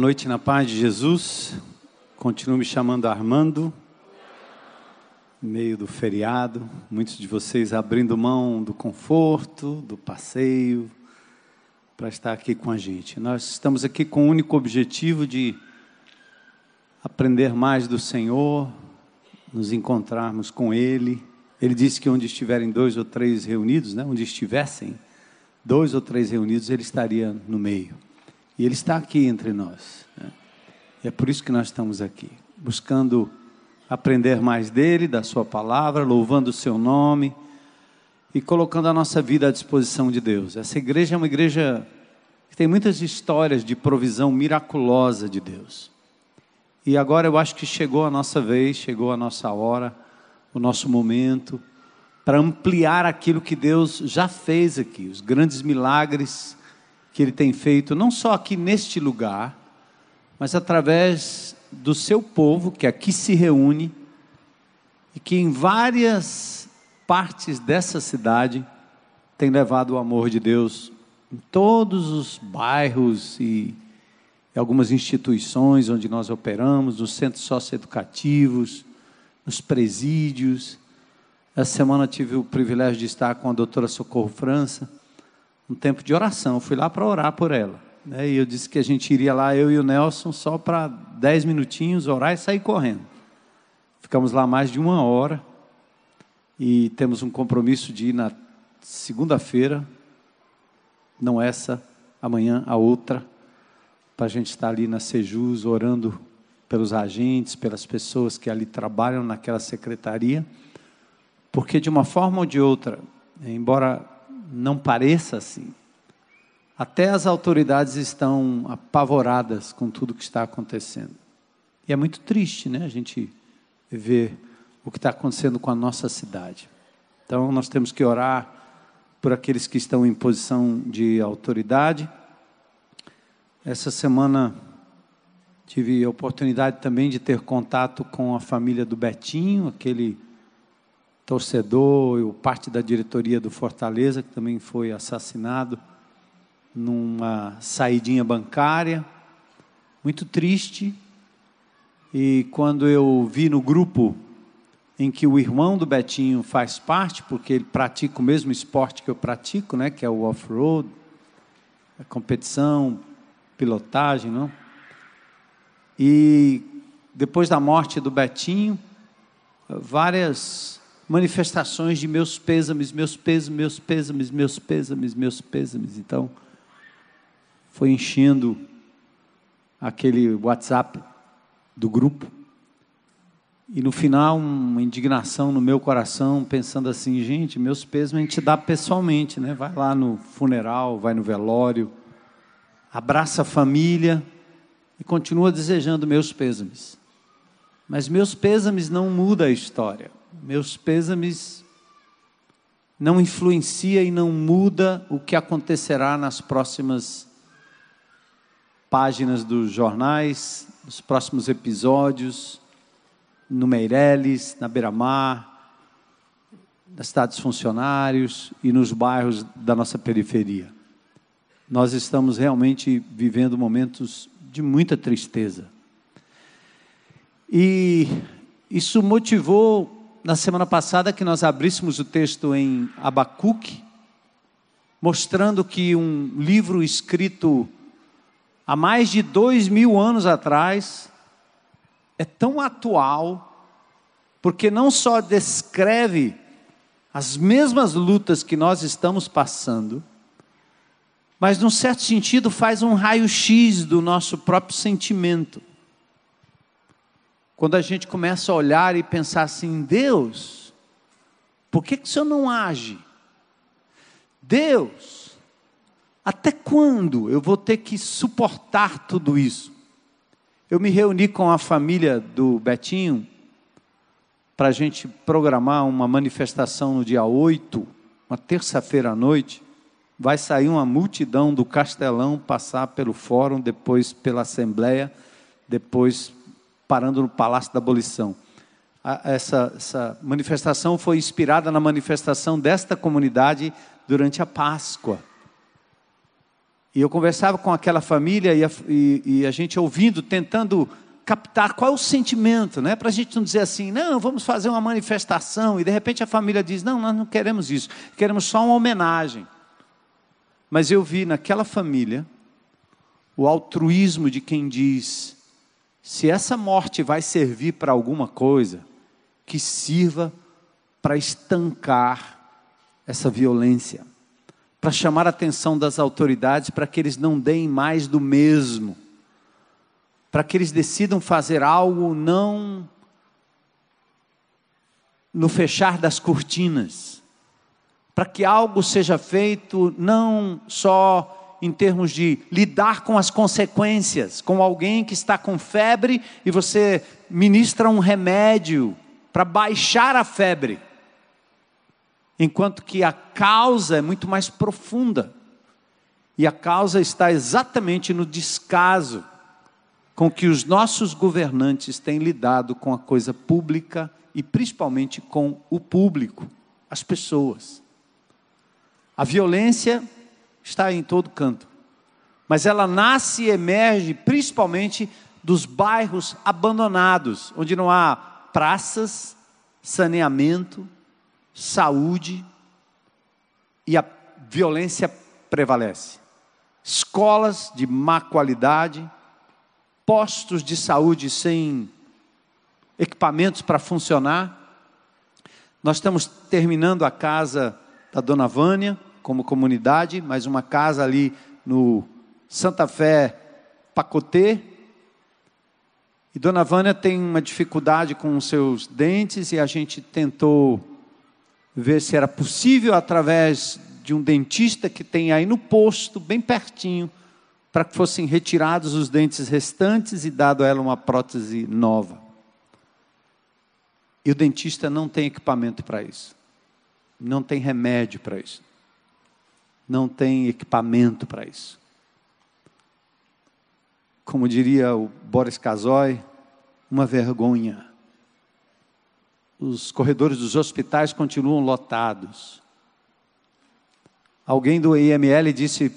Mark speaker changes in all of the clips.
Speaker 1: Noite na paz de Jesus. Continuo me chamando Armando, meio do feriado. Muitos de vocês abrindo mão do conforto, do passeio, para estar aqui com a gente. Nós estamos aqui com o único objetivo de aprender mais do Senhor, nos encontrarmos com Ele. Ele disse que onde estiverem dois ou três reunidos, né, onde estivessem dois ou três reunidos, Ele estaria no meio. E Ele está aqui entre nós. Né? E é por isso que nós estamos aqui, buscando aprender mais dele, da Sua palavra, louvando o Seu nome e colocando a nossa vida à disposição de Deus. Essa igreja é uma igreja que tem muitas histórias de provisão miraculosa de Deus. E agora eu acho que chegou a nossa vez, chegou a nossa hora, o nosso momento, para ampliar aquilo que Deus já fez aqui, os grandes milagres que Ele tem feito, não só aqui neste lugar, mas através do seu povo que aqui se reúne e que em várias partes dessa cidade tem levado o amor de Deus em todos os bairros e algumas instituições onde nós operamos, nos centros socioeducativos, nos presídios. Essa semana tive o privilégio de estar com a doutora Socorro França, um tempo de oração. Eu fui lá para orar por ela. Né? E eu disse que a gente iria lá, eu e o Nelson, só para dez minutinhos, orar e sair correndo. Ficamos lá mais de uma hora e temos um compromisso de ir na segunda-feira, não essa, amanhã, a outra para a gente estar ali na Sejus orando pelos agentes, pelas pessoas que ali trabalham naquela secretaria, porque de uma forma ou de outra, embora não pareça assim, até as autoridades estão apavoradas com tudo que está acontecendo. E é muito triste, né, a gente ver o que está acontecendo com a nossa cidade. Então, nós temos que orar por aqueles que estão em posição de autoridade essa semana tive a oportunidade também de ter contato com a família do Betinho, aquele torcedor, e parte da diretoria do Fortaleza, que também foi assassinado numa saidinha bancária. Muito triste. E quando eu vi no grupo em que o irmão do Betinho faz parte, porque ele pratica o mesmo esporte que eu pratico, né, que é o off-road, a competição, pilotagem, não? E depois da morte do Betinho, várias manifestações de meus pêsames, meus pêsames, meus pêsames, meus pêsames, meus pêsames. Então, foi enchendo aquele WhatsApp do grupo. E no final, uma indignação no meu coração, pensando assim, gente, meus pêsames a gente dá pessoalmente, né? Vai lá no funeral, vai no velório, abraça a família e continua desejando meus pêsames. Mas meus pêsames não muda a história. Meus pêsames não influencia e não muda o que acontecerá nas próximas páginas dos jornais, nos próximos episódios, no Meireles, na Beira-Mar, nas cidades funcionários e nos bairros da nossa periferia nós estamos realmente vivendo momentos de muita tristeza. E isso motivou, na semana passada, que nós abríssemos o texto em Abacuque, mostrando que um livro escrito há mais de dois mil anos atrás é tão atual, porque não só descreve as mesmas lutas que nós estamos passando, mas, num certo sentido, faz um raio-x do nosso próprio sentimento. Quando a gente começa a olhar e pensar assim: Deus, por que, que o Senhor não age? Deus, até quando eu vou ter que suportar tudo isso? Eu me reuni com a família do Betinho para a gente programar uma manifestação no dia 8, uma terça-feira à noite vai sair uma multidão do Castelão, passar pelo fórum, depois pela Assembleia, depois parando no Palácio da Abolição. Essa, essa manifestação foi inspirada na manifestação desta comunidade durante a Páscoa. E eu conversava com aquela família e a, e, e a gente ouvindo, tentando captar qual é o sentimento, né? Para a gente não dizer assim, não, vamos fazer uma manifestação e de repente a família diz, não, nós não queremos isso, queremos só uma homenagem. Mas eu vi naquela família o altruísmo de quem diz, se essa morte vai servir para alguma coisa, que sirva para estancar essa violência, para chamar a atenção das autoridades para que eles não deem mais do mesmo para que eles decidam fazer algo não no fechar das cortinas, para que algo seja feito não só em termos de lidar com as consequências, com alguém que está com febre e você ministra um remédio para baixar a febre, enquanto que a causa é muito mais profunda. E a causa está exatamente no descaso com que os nossos governantes têm lidado com a coisa pública e principalmente com o público, as pessoas. A violência está em todo canto, mas ela nasce e emerge principalmente dos bairros abandonados, onde não há praças, saneamento, saúde e a violência prevalece. Escolas de má qualidade, postos de saúde sem equipamentos para funcionar. Nós estamos terminando a casa da Dona Vânia como comunidade, mais uma casa ali no Santa Fé Pacotê. E Dona Vânia tem uma dificuldade com os seus dentes e a gente tentou ver se era possível através de um dentista que tem aí no posto, bem pertinho, para que fossem retirados os dentes restantes e dado a ela uma prótese nova. E o dentista não tem equipamento para isso. Não tem remédio para isso. Não tem equipamento para isso. Como diria o Boris Casoy, uma vergonha. Os corredores dos hospitais continuam lotados. Alguém do IML disse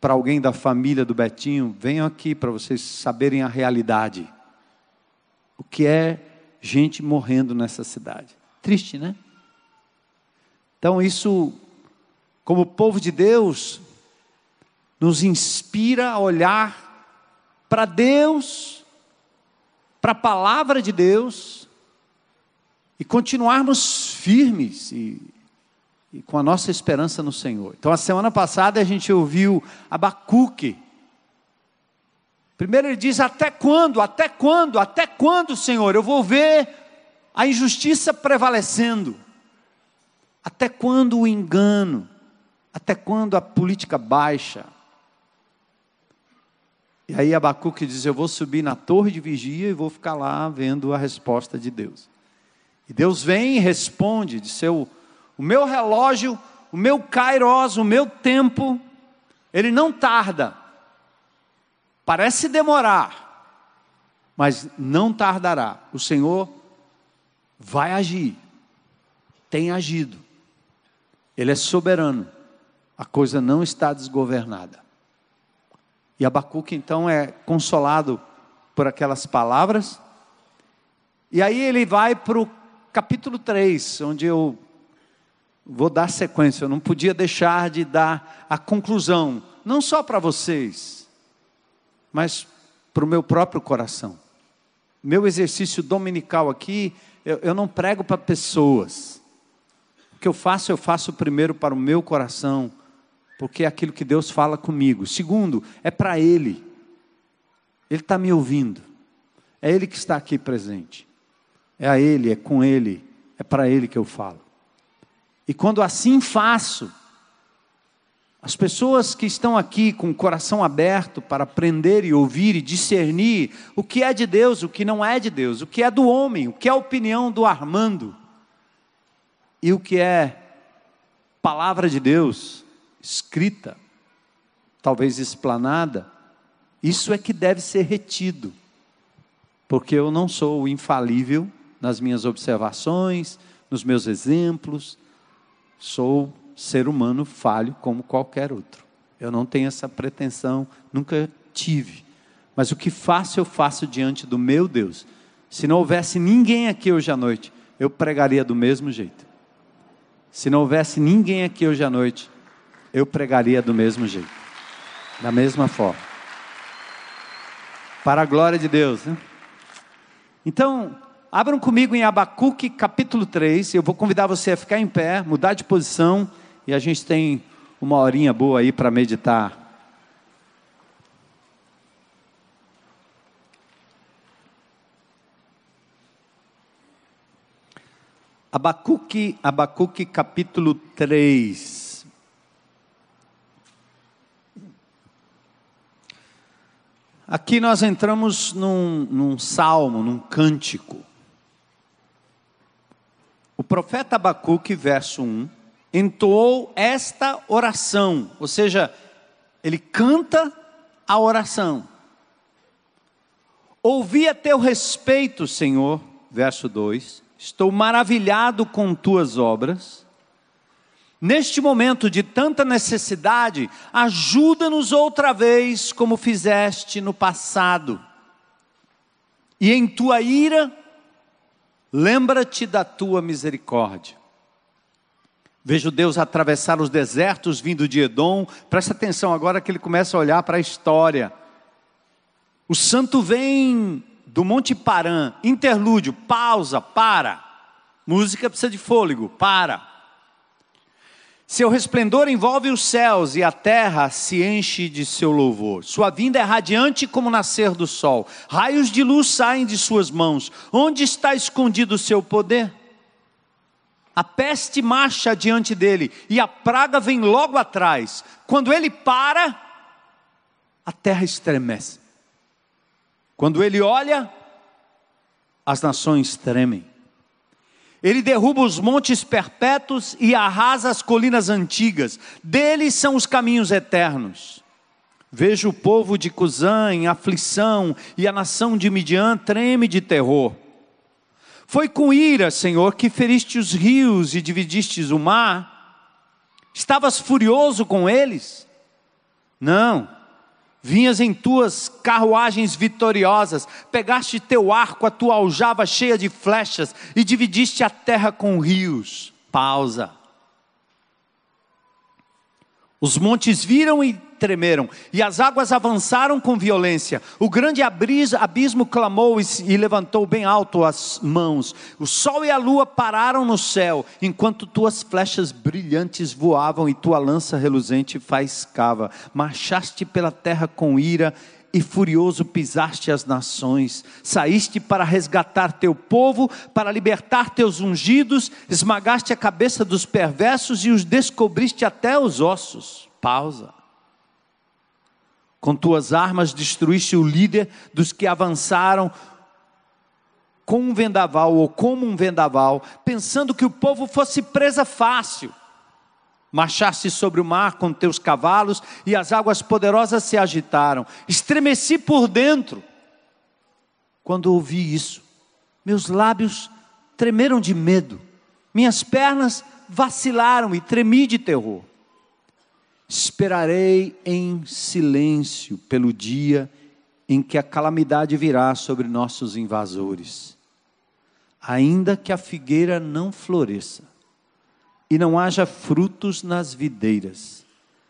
Speaker 1: para alguém da família do Betinho, venham aqui para vocês saberem a realidade. O que é gente morrendo nessa cidade. Triste, né? Então, isso, como povo de Deus, nos inspira a olhar para Deus, para a palavra de Deus, e continuarmos firmes e e com a nossa esperança no Senhor. Então, a semana passada a gente ouviu Abacuque. Primeiro ele diz: Até quando, até quando, até quando, Senhor, eu vou ver a injustiça prevalecendo? Até quando o engano? Até quando a política baixa? E aí Abacuque diz: Eu vou subir na torre de vigia e vou ficar lá vendo a resposta de Deus. E Deus vem e responde de seu o meu relógio, o meu kairos, o meu tempo, ele não tarda. Parece demorar, mas não tardará. O Senhor vai agir, tem agido. Ele é soberano. A coisa não está desgovernada. E Abacuque então é consolado por aquelas palavras. E aí ele vai para o capítulo 3, onde eu Vou dar sequência, eu não podia deixar de dar a conclusão, não só para vocês, mas para o meu próprio coração. Meu exercício dominical aqui, eu, eu não prego para pessoas. O que eu faço, eu faço primeiro para o meu coração, porque é aquilo que Deus fala comigo. Segundo, é para Ele. Ele está me ouvindo. É Ele que está aqui presente. É a Ele, é com Ele, é para Ele que eu falo. E quando assim faço, as pessoas que estão aqui com o coração aberto para aprender e ouvir e discernir o que é de Deus, o que não é de Deus, o que é do homem, o que é a opinião do Armando e o que é palavra de Deus escrita, talvez explanada, isso é que deve ser retido, porque eu não sou infalível nas minhas observações, nos meus exemplos, Sou ser humano falho como qualquer outro. Eu não tenho essa pretensão, nunca tive. Mas o que faço, eu faço diante do meu Deus. Se não houvesse ninguém aqui hoje à noite, eu pregaria do mesmo jeito. Se não houvesse ninguém aqui hoje à noite, eu pregaria do mesmo jeito, da mesma forma. Para a glória de Deus. Né? Então, abram comigo em Abacuque capítulo 3. Eu vou convidar você a ficar em pé, mudar de posição, e a gente tem uma horinha boa aí para meditar Abacuque, Abacuque capítulo 3. Aqui nós entramos num, num salmo, num cântico. O profeta Abacuque, verso 1, entoou esta oração, ou seja, ele canta a oração. Ouvi a teu respeito, Senhor, verso 2 Estou maravilhado com tuas obras. Neste momento de tanta necessidade, ajuda-nos outra vez, como fizeste no passado. E em tua ira, lembra-te da tua misericórdia. Vejo Deus atravessar os desertos vindo de Edom. Presta atenção agora que ele começa a olhar para a história. O santo vem do Monte Paran, interlúdio, pausa, para. Música precisa de fôlego, para. Seu resplendor envolve os céus e a terra se enche de seu louvor. Sua vinda é radiante como o nascer do sol. Raios de luz saem de suas mãos. Onde está escondido o seu poder? A peste marcha diante dele e a praga vem logo atrás. Quando ele para, a terra estremece. Quando ele olha, as nações tremem. Ele derruba os montes perpétuos e arrasa as colinas antigas. Deles são os caminhos eternos. Vejo o povo de Cusã em aflição e a nação de Midian treme de terror. Foi com ira, Senhor, que feriste os rios e dividistes o mar? Estavas furioso com eles? Não vinhas em tuas carruagens vitoriosas, pegaste teu arco, a tua aljava cheia de flechas e dividiste a terra com rios. Pausa. Os montes viram e tremeram, e as águas avançaram com violência. O grande abismo clamou e levantou bem alto as mãos. O sol e a lua pararam no céu, enquanto tuas flechas brilhantes voavam e tua lança reluzente faiscava. Marchaste pela terra com ira e furioso pisaste as nações, saíste para resgatar teu povo, para libertar teus ungidos, esmagaste a cabeça dos perversos e os descobriste até os ossos. Pausa. Com tuas armas destruíste o líder dos que avançaram com um vendaval ou como um vendaval, pensando que o povo fosse presa fácil. Marchaste sobre o mar com teus cavalos e as águas poderosas se agitaram. Estremeci por dentro. Quando ouvi isso, meus lábios tremeram de medo, minhas pernas vacilaram e tremi de terror. Esperarei em silêncio pelo dia em que a calamidade virá sobre nossos invasores. Ainda que a figueira não floresça e não haja frutos nas videiras,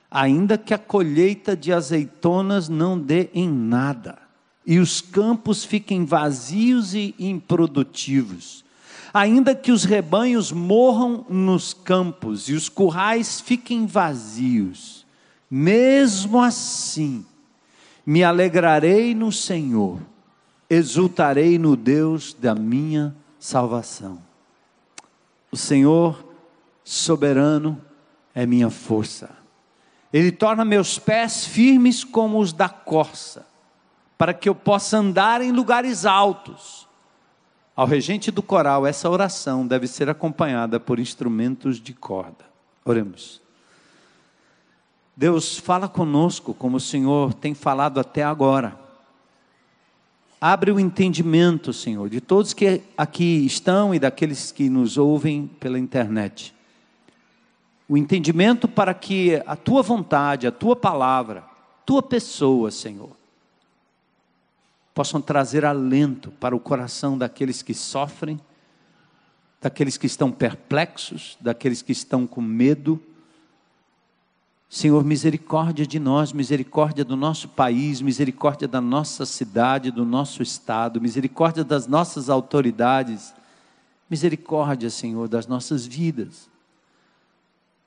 Speaker 1: ainda que a colheita de azeitonas não dê em nada, e os campos fiquem vazios e improdutivos, ainda que os rebanhos morram nos campos e os currais fiquem vazios, mesmo assim, me alegrarei no Senhor, exultarei no Deus da minha salvação. O Senhor soberano é minha força. Ele torna meus pés firmes como os da corça, para que eu possa andar em lugares altos. Ao regente do coral, essa oração deve ser acompanhada por instrumentos de corda. Oremos. Deus, fala conosco como o Senhor tem falado até agora. Abre o entendimento, Senhor, de todos que aqui estão e daqueles que nos ouvem pela internet. O entendimento para que a tua vontade, a tua palavra, tua pessoa, Senhor, possam trazer alento para o coração daqueles que sofrem, daqueles que estão perplexos, daqueles que estão com medo. Senhor, misericórdia de nós, misericórdia do nosso país, misericórdia da nossa cidade, do nosso estado, misericórdia das nossas autoridades, misericórdia, Senhor, das nossas vidas.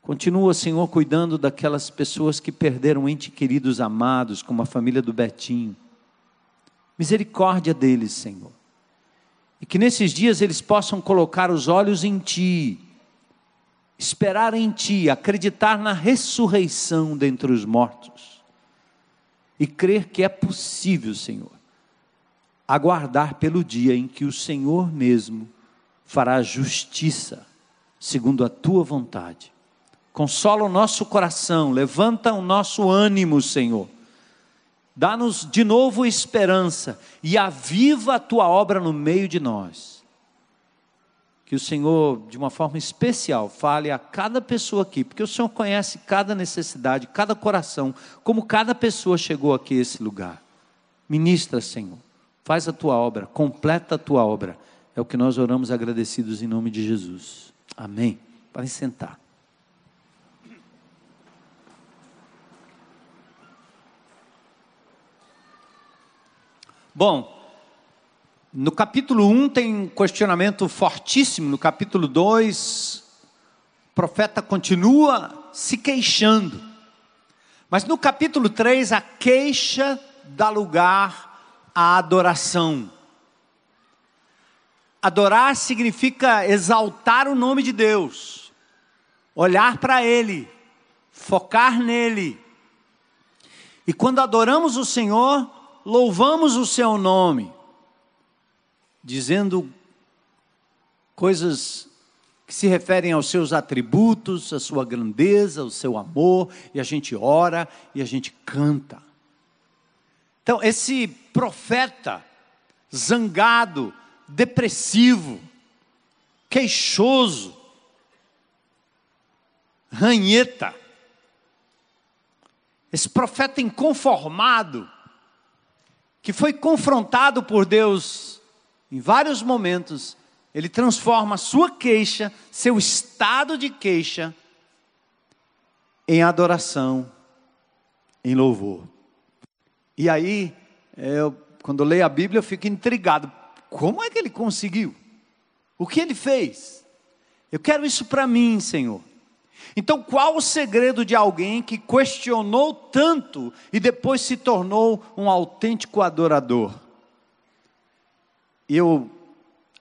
Speaker 1: Continua, Senhor, cuidando daquelas pessoas que perderam entes queridos amados, como a família do Betinho. Misericórdia deles, Senhor. E que nesses dias eles possam colocar os olhos em Ti, esperar em Ti, acreditar na ressurreição dentre os mortos. E crer que é possível, Senhor, aguardar pelo dia em que o Senhor mesmo fará justiça, segundo a Tua vontade consola o nosso coração, levanta o nosso ânimo, Senhor. Dá-nos de novo esperança e aviva a tua obra no meio de nós. Que o Senhor, de uma forma especial, fale a cada pessoa aqui, porque o Senhor conhece cada necessidade, cada coração, como cada pessoa chegou aqui a esse lugar. Ministra, Senhor, faz a tua obra, completa a tua obra. É o que nós oramos agradecidos em nome de Jesus. Amém. Podem sentar. Bom, no capítulo 1 tem um questionamento fortíssimo, no capítulo 2, o profeta continua se queixando. Mas no capítulo 3, a queixa dá lugar à adoração. Adorar significa exaltar o nome de Deus, olhar para Ele, focar nele. E quando adoramos o Senhor, louvamos o seu nome, dizendo coisas que se referem aos seus atributos, à sua grandeza, ao seu amor, e a gente ora e a gente canta. Então, esse profeta zangado, depressivo, queixoso, ranheta, esse profeta inconformado, que foi confrontado por Deus em vários momentos, ele transforma sua queixa, seu estado de queixa, em adoração, em louvor. E aí, eu, quando eu leio a Bíblia, eu fico intrigado. Como é que ele conseguiu? O que ele fez? Eu quero isso para mim, Senhor. Então, qual o segredo de alguém que questionou tanto e depois se tornou um autêntico adorador? Eu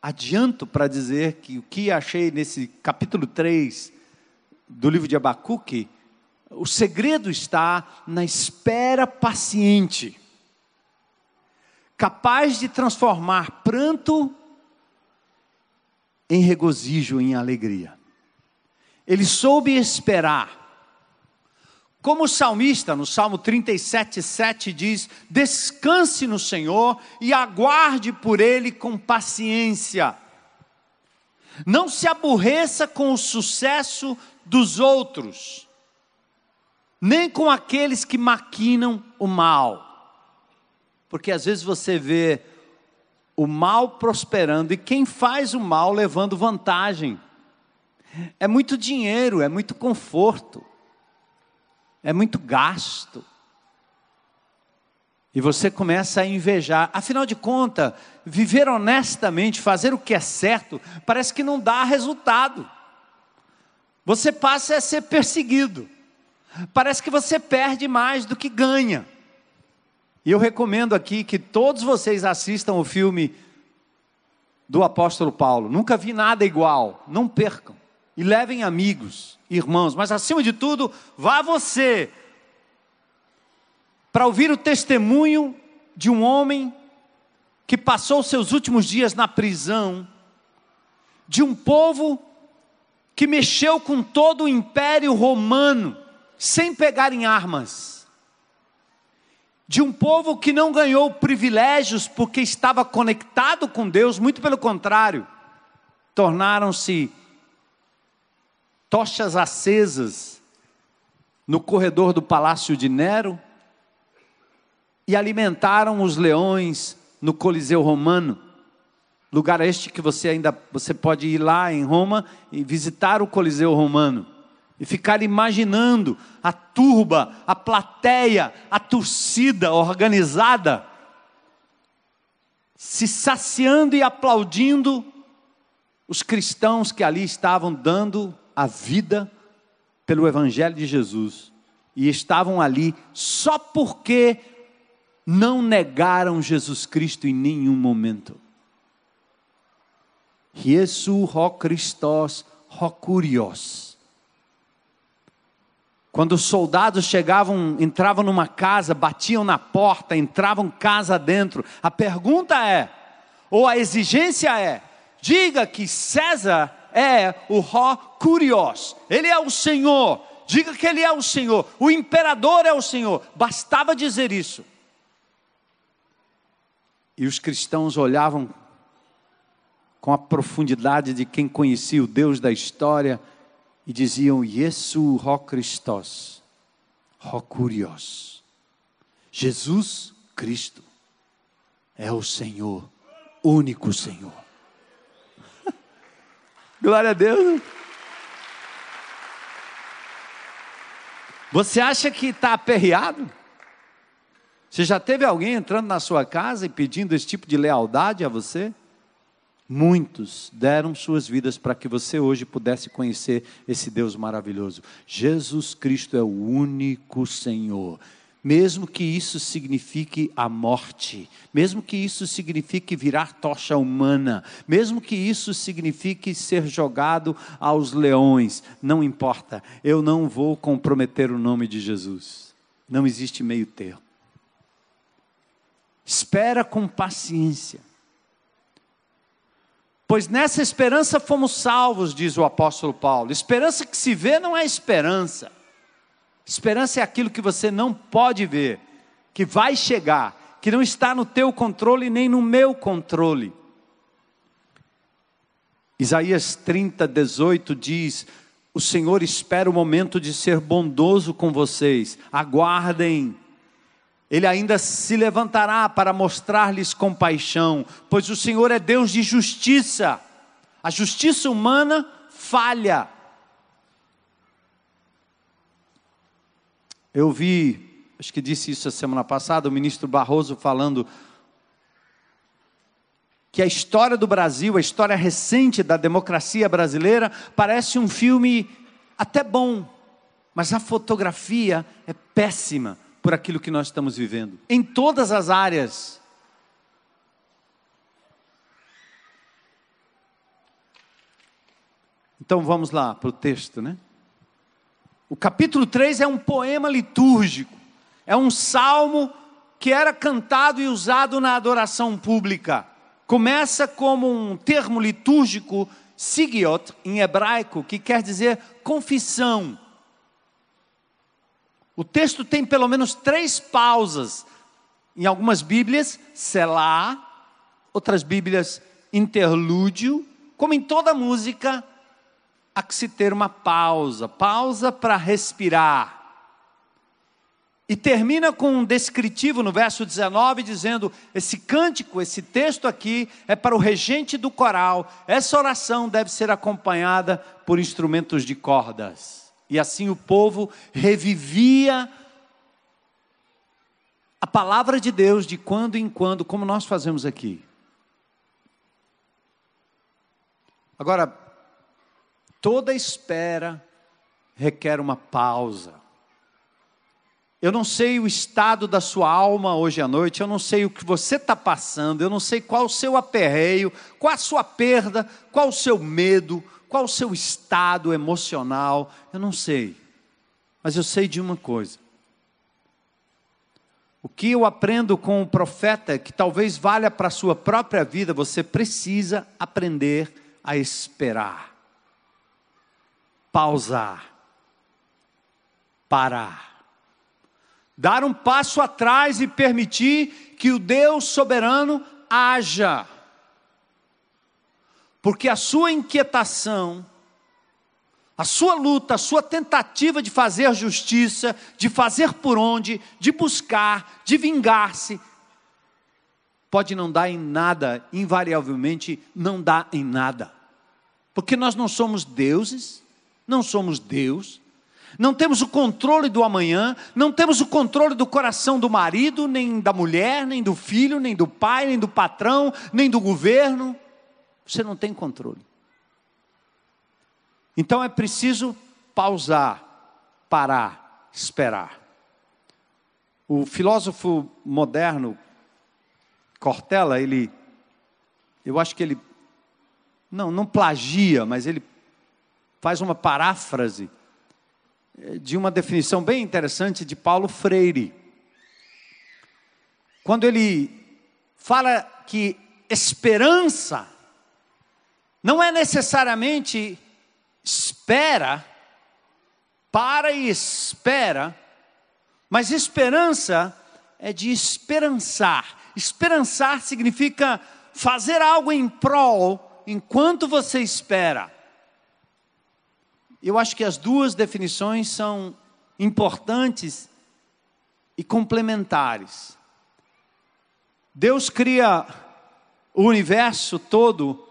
Speaker 1: adianto para dizer que o que achei nesse capítulo 3 do livro de Abacuque, o segredo está na espera paciente, capaz de transformar pranto em regozijo, em alegria. Ele soube esperar. Como o salmista, no Salmo 37, 7 diz: Descanse no Senhor e aguarde por Ele com paciência. Não se aborreça com o sucesso dos outros, nem com aqueles que maquinam o mal. Porque às vezes você vê o mal prosperando e quem faz o mal levando vantagem. É muito dinheiro, é muito conforto, é muito gasto. E você começa a invejar. Afinal de contas, viver honestamente, fazer o que é certo, parece que não dá resultado. Você passa a ser perseguido. Parece que você perde mais do que ganha. E eu recomendo aqui que todos vocês assistam o filme do apóstolo Paulo. Nunca vi nada igual. Não percam e levem amigos, irmãos, mas acima de tudo, vá você para ouvir o testemunho de um homem que passou seus últimos dias na prisão, de um povo que mexeu com todo o império romano, sem pegar em armas, de um povo que não ganhou privilégios porque estava conectado com Deus, muito pelo contrário, tornaram-se tochas acesas no corredor do palácio de Nero e alimentaram os leões no Coliseu Romano. Lugar este que você ainda você pode ir lá em Roma e visitar o Coliseu Romano e ficar imaginando a turba, a plateia, a torcida organizada se saciando e aplaudindo os cristãos que ali estavam dando a vida pelo Evangelho de Jesus e estavam ali só porque não negaram Jesus Cristo em nenhum momento. Jesus, ho Christos, ho curios. Quando os soldados chegavam, entravam numa casa, batiam na porta, entravam casa dentro, a pergunta é, ou a exigência é, diga que César é o Ró Curios, ele é o Senhor, diga que ele é o Senhor, o imperador é o Senhor, bastava dizer isso. E os cristãos olhavam com a profundidade de quem conhecia o Deus da história e diziam: Yesu ho Christos, ho Curios. Jesus Cristo é o Senhor, único Senhor. Glória a Deus. Você acha que está aperreado? Você já teve alguém entrando na sua casa e pedindo esse tipo de lealdade a você? Muitos deram suas vidas para que você hoje pudesse conhecer esse Deus maravilhoso. Jesus Cristo é o único Senhor. Mesmo que isso signifique a morte, mesmo que isso signifique virar tocha humana, mesmo que isso signifique ser jogado aos leões, não importa, eu não vou comprometer o nome de Jesus. Não existe meio termo. Espera com paciência Pois nessa esperança fomos salvos, diz o apóstolo Paulo. Esperança que se vê não é esperança. Esperança é aquilo que você não pode ver, que vai chegar, que não está no teu controle nem no meu controle. Isaías 30, 18 diz: O Senhor espera o momento de ser bondoso com vocês, aguardem ele ainda se levantará para mostrar-lhes compaixão, pois o Senhor é Deus de justiça. A justiça humana falha. Eu vi, acho que disse isso a semana passada, o ministro Barroso falando que a história do Brasil, a história recente da democracia brasileira, parece um filme até bom, mas a fotografia é péssima por aquilo que nós estamos vivendo, em todas as áreas. Então vamos lá para o texto, né? O capítulo 3 é um poema litúrgico, é um salmo que era cantado e usado na adoração pública. Começa como um termo litúrgico, sigiot, em hebraico, que quer dizer confissão. O texto tem pelo menos três pausas. Em algumas Bíblias, Selá, outras Bíblias, interlúdio. Como em toda música, há que se ter uma pausa pausa para respirar. E termina com um descritivo no verso 19, dizendo: esse cântico, esse texto aqui, é para o regente do coral. Essa oração deve ser acompanhada por instrumentos de cordas. E assim o povo revivia a palavra de Deus de quando em quando, como nós fazemos aqui. Agora, toda espera requer uma pausa. Eu não sei o estado da sua alma hoje à noite, eu não sei o que você está passando, eu não sei qual o seu aperreio, qual a sua perda, qual o seu medo, qual o seu estado emocional? Eu não sei. Mas eu sei de uma coisa. O que eu aprendo com o profeta, que talvez valha para a sua própria vida, você precisa aprender a esperar, pausar, parar, dar um passo atrás e permitir que o Deus soberano haja porque a sua inquietação, a sua luta, a sua tentativa de fazer justiça, de fazer por onde, de buscar, de vingar-se, pode não dar em nada, invariavelmente não dá em nada. Porque nós não somos deuses, não somos Deus, não temos o controle do amanhã, não temos o controle do coração do marido, nem da mulher, nem do filho, nem do pai, nem do patrão, nem do governo. Você não tem controle. Então é preciso pausar, parar, esperar. O filósofo moderno Cortella, ele, eu acho que ele, não, não plagia, mas ele faz uma paráfrase eh, de uma definição bem interessante de Paulo Freire. Quando ele fala que esperança não é necessariamente espera, para e espera, mas esperança é de esperançar. Esperançar significa fazer algo em prol enquanto você espera. Eu acho que as duas definições são importantes e complementares. Deus cria o universo todo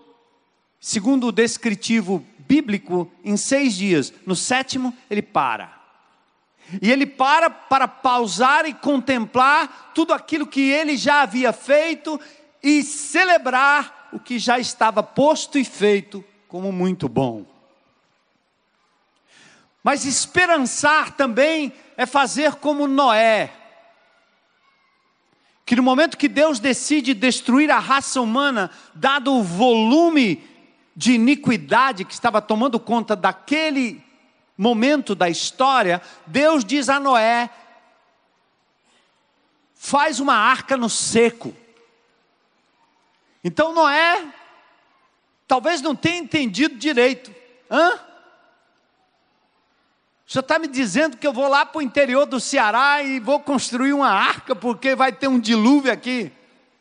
Speaker 1: segundo o descritivo bíblico, em seis dias. No sétimo, ele para. E ele para para pausar e contemplar tudo aquilo que ele já havia feito e celebrar o que já estava posto e feito como muito bom. Mas esperançar também é fazer como Noé, que no momento que Deus decide destruir a raça humana, dado o volume de iniquidade que estava tomando conta daquele momento da história, Deus diz a Noé: faz uma arca no seco. Então Noé talvez não tenha entendido direito. Hã? Senhor está me dizendo que eu vou lá para o interior do Ceará e vou construir uma arca porque vai ter um dilúvio aqui?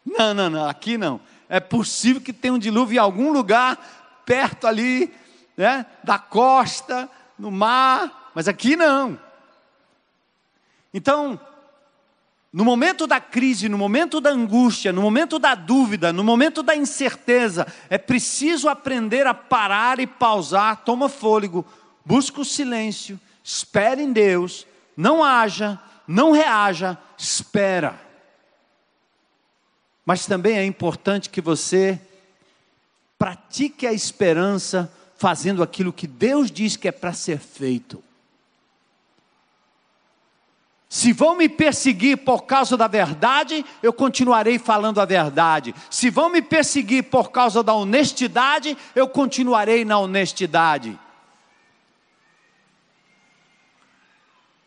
Speaker 1: Não, não, não, aqui não. É possível que tenha um dilúvio em algum lugar perto ali, né, da costa, no mar, mas aqui não. Então, no momento da crise, no momento da angústia, no momento da dúvida, no momento da incerteza, é preciso aprender a parar e pausar, toma fôlego, busca o silêncio, espere em Deus, não haja, não reaja, espera. Mas também é importante que você pratique a esperança fazendo aquilo que Deus diz que é para ser feito. Se vão me perseguir por causa da verdade, eu continuarei falando a verdade. Se vão me perseguir por causa da honestidade, eu continuarei na honestidade.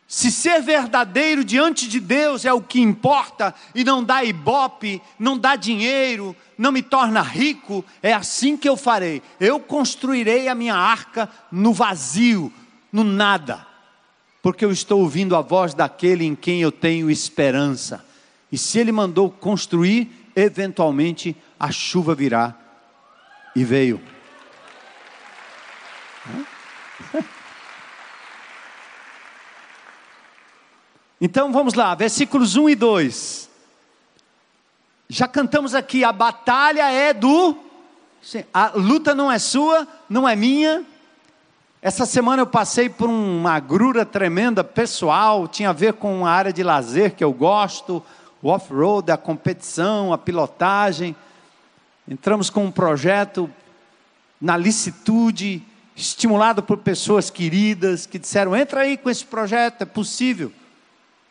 Speaker 1: Se ser verdadeiro diante de Deus é o que importa e não dá ibope, não dá dinheiro, não me torna rico, é assim que eu farei. Eu construirei a minha arca no vazio, no nada, porque eu estou ouvindo a voz daquele em quem eu tenho esperança. E se ele mandou construir, eventualmente a chuva virá. E veio. Então vamos lá, versículos 1 e 2. Já cantamos aqui, a batalha é do. A luta não é sua, não é minha. Essa semana eu passei por uma agrura tremenda pessoal, tinha a ver com a área de lazer que eu gosto, o off-road, a competição, a pilotagem. Entramos com um projeto na licitude, estimulado por pessoas queridas que disseram: entra aí com esse projeto, é possível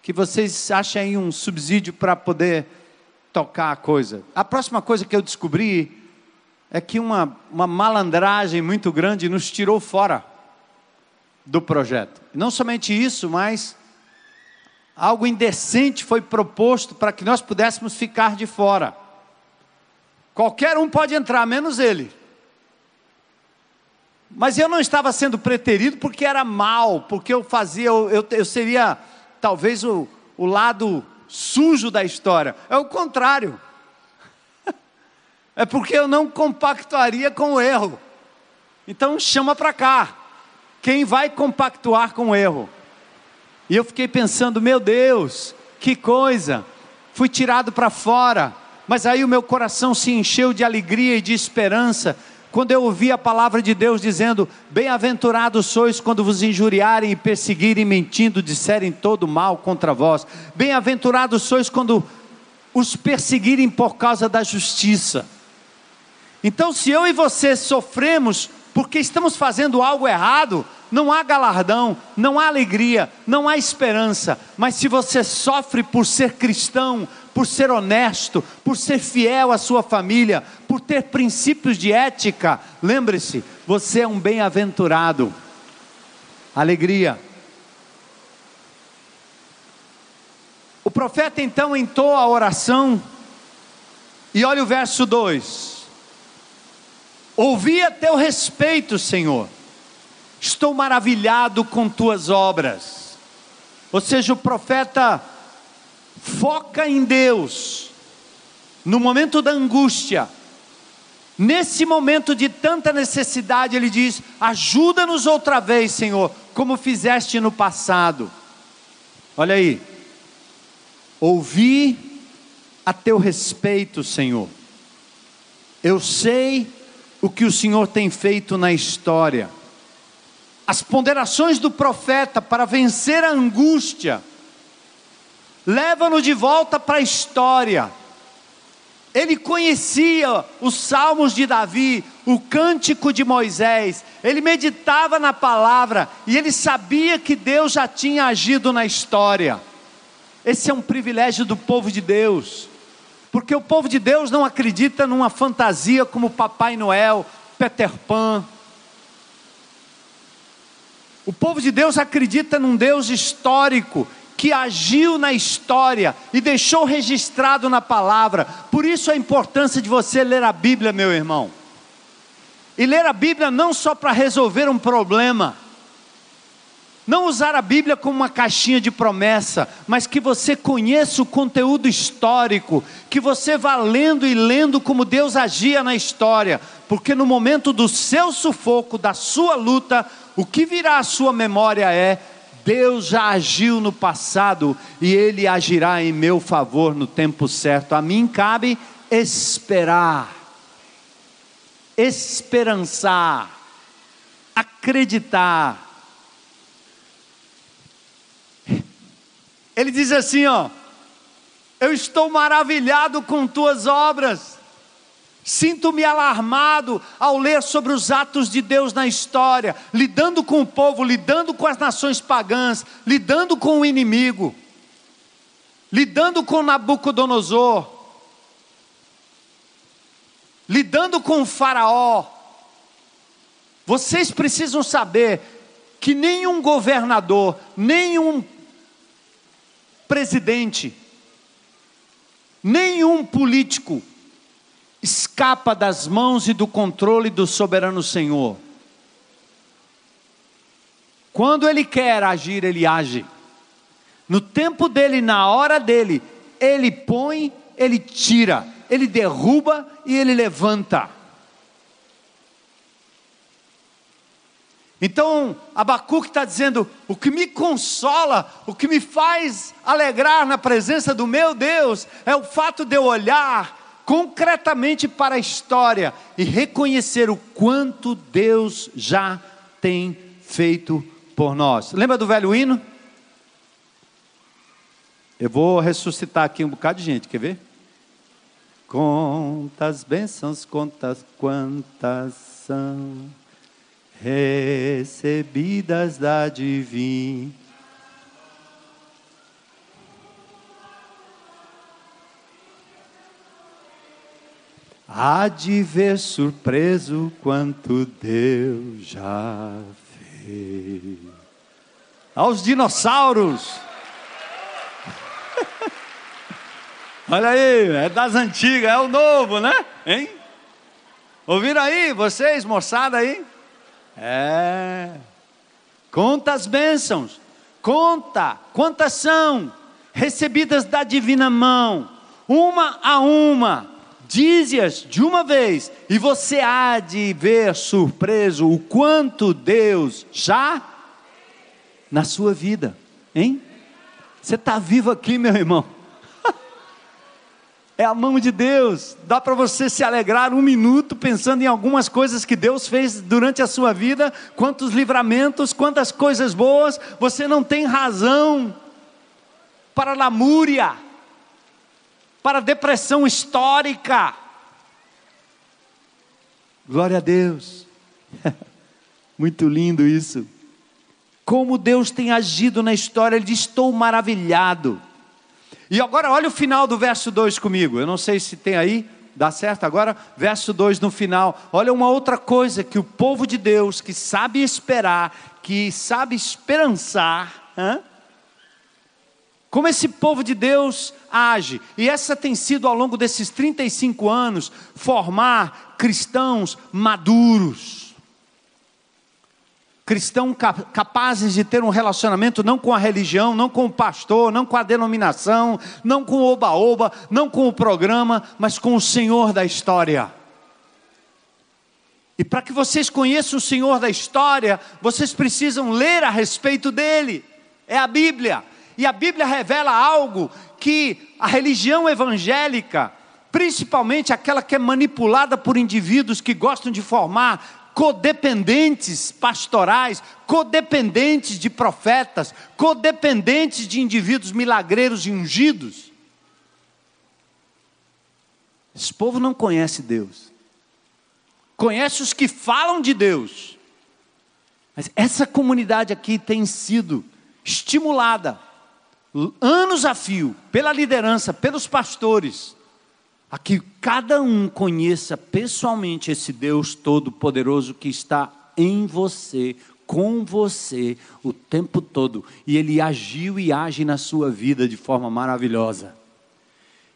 Speaker 1: que vocês achem um subsídio para poder tocar a coisa. A próxima coisa que eu descobri é que uma, uma malandragem muito grande nos tirou fora do projeto. Não somente isso, mas algo indecente foi proposto para que nós pudéssemos ficar de fora. Qualquer um pode entrar, menos ele. Mas eu não estava sendo preterido porque era mal, porque eu fazia, eu, eu seria talvez o, o lado sujo da história. É o contrário. É porque eu não compactuaria com o erro. Então chama para cá. quem vai compactuar com o erro. E eu fiquei pensando, meu Deus, que coisa, fui tirado para fora, mas aí o meu coração se encheu de alegria e de esperança, quando eu ouvi a palavra de Deus dizendo: Bem-aventurados sois quando vos injuriarem e perseguirem, mentindo, disserem todo mal contra vós. Bem-aventurados sois quando os perseguirem por causa da justiça. Então, se eu e você sofremos porque estamos fazendo algo errado, não há galardão, não há alegria, não há esperança. Mas se você sofre por ser cristão, por ser honesto, por ser fiel à sua família, por ter princípios de ética, lembre-se, você é um bem-aventurado. Alegria. O profeta então entoa a oração, e olha o verso 2: Ouvi a teu respeito, Senhor, estou maravilhado com tuas obras. Ou seja, o profeta foca em Deus, no momento da angústia, nesse momento de tanta necessidade, ele diz: ajuda-nos outra vez, Senhor, como fizeste no passado. Olha aí, ouvi a teu respeito, Senhor. Eu sei o que o Senhor tem feito na história. As ponderações do profeta para vencer a angústia leva-no de volta para a história. Ele conhecia os salmos de Davi, o cântico de Moisés, ele meditava na palavra e ele sabia que Deus já tinha agido na história. Esse é um privilégio do povo de Deus, porque o povo de Deus não acredita numa fantasia como Papai Noel, Peter Pan. O povo de Deus acredita num Deus histórico que agiu na história e deixou registrado na palavra. Por isso a importância de você ler a Bíblia, meu irmão. E ler a Bíblia não só para resolver um problema, não usar a Bíblia como uma caixinha de promessa, mas que você conheça o conteúdo histórico, que você vá lendo e lendo como Deus agia na história, porque no momento do seu sufoco, da sua luta, o que virá à sua memória é Deus já agiu no passado e Ele agirá em meu favor no tempo certo. A mim cabe esperar, esperançar, acreditar. Ele diz assim: ó, eu estou maravilhado com tuas obras Sinto-me alarmado ao ler sobre os atos de Deus na história, lidando com o povo, lidando com as nações pagãs, lidando com o inimigo, lidando com Nabucodonosor, lidando com o Faraó. Vocês precisam saber que nenhum governador, nenhum presidente, nenhum político, escapa das mãos e do controle do soberano Senhor. Quando Ele quer agir, Ele age. No tempo dele, na hora dele, Ele põe, Ele tira, Ele derruba e Ele levanta. Então, Abacuque está dizendo: o que me consola, o que me faz alegrar na presença do meu Deus, é o fato de eu olhar concretamente para a história e reconhecer o quanto Deus já tem feito por nós. Lembra do velho hino? Eu vou ressuscitar aqui um bocado de gente, quer ver? Quantas bênçãos, quantas, quantas são recebidas da divina Há de ver surpreso quanto Deus já fez. Aos dinossauros. Olha aí, é das antigas, é o novo, né? Hein? Ouviram aí, vocês, moçada aí? É. Conta as bênçãos. Conta. Quantas são? Recebidas da divina mão. Uma a uma dize-as de uma vez, e você há de ver surpreso o quanto Deus já na sua vida, hein? Você está vivo aqui, meu irmão. É a mão de Deus. Dá para você se alegrar um minuto pensando em algumas coisas que Deus fez durante a sua vida, quantos livramentos, quantas coisas boas. Você não tem razão para lamúria, para depressão histórica. Glória a Deus. Muito lindo isso. Como Deus tem agido na história, ele diz: Estou maravilhado. E agora olha o final do verso 2 comigo. Eu não sei se tem aí, dá certo agora? Verso 2 no final. Olha uma outra coisa que o povo de Deus, que sabe esperar, que sabe esperançar, hein? Como esse povo de Deus age. E essa tem sido ao longo desses 35 anos formar cristãos maduros cristãos capazes de ter um relacionamento não com a religião, não com o pastor, não com a denominação, não com o oba-oba, não com o programa, mas com o Senhor da história. E para que vocês conheçam o Senhor da história, vocês precisam ler a respeito dele. É a Bíblia. E a Bíblia revela algo que a religião evangélica, principalmente aquela que é manipulada por indivíduos que gostam de formar codependentes pastorais, codependentes de profetas, codependentes de indivíduos milagreiros e ungidos. Esse povo não conhece Deus, conhece os que falam de Deus, mas essa comunidade aqui tem sido estimulada, anos a fio, pela liderança, pelos pastores, a que cada um conheça pessoalmente esse Deus Todo-Poderoso que está em você, com você, o tempo todo, e Ele agiu e age na sua vida de forma maravilhosa.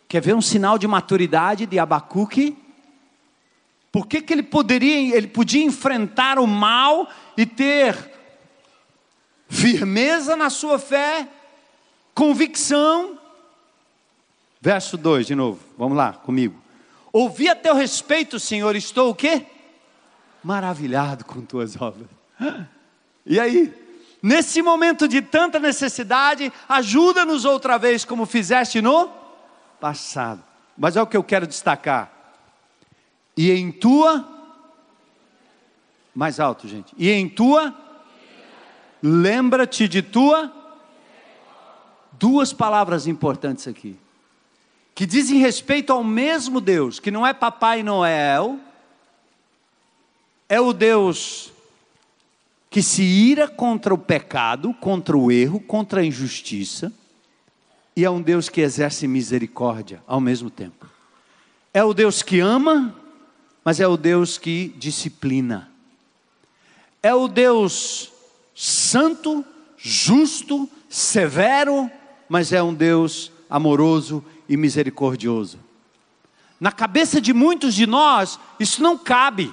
Speaker 1: Quer ver um sinal de maturidade de Abacuque? Por que, que ele poderia, ele podia enfrentar o mal e ter firmeza na sua fé, convicção, Verso 2 de novo, vamos lá comigo. Ouvi a teu respeito, Senhor, estou o quê? Maravilhado com tuas obras. E aí? Nesse momento de tanta necessidade, ajuda-nos outra vez, como fizeste no passado. Mas é o que eu quero destacar. E em tua, mais alto, gente. E em tua, lembra-te de tua. Duas palavras importantes aqui que dizem respeito ao mesmo Deus, que não é Papai Noel, é o Deus que se ira contra o pecado, contra o erro, contra a injustiça, e é um Deus que exerce misericórdia ao mesmo tempo. É o Deus que ama, mas é o Deus que disciplina. É o Deus santo, justo, severo, mas é um Deus amoroso e misericordioso. Na cabeça de muitos de nós, isso não cabe,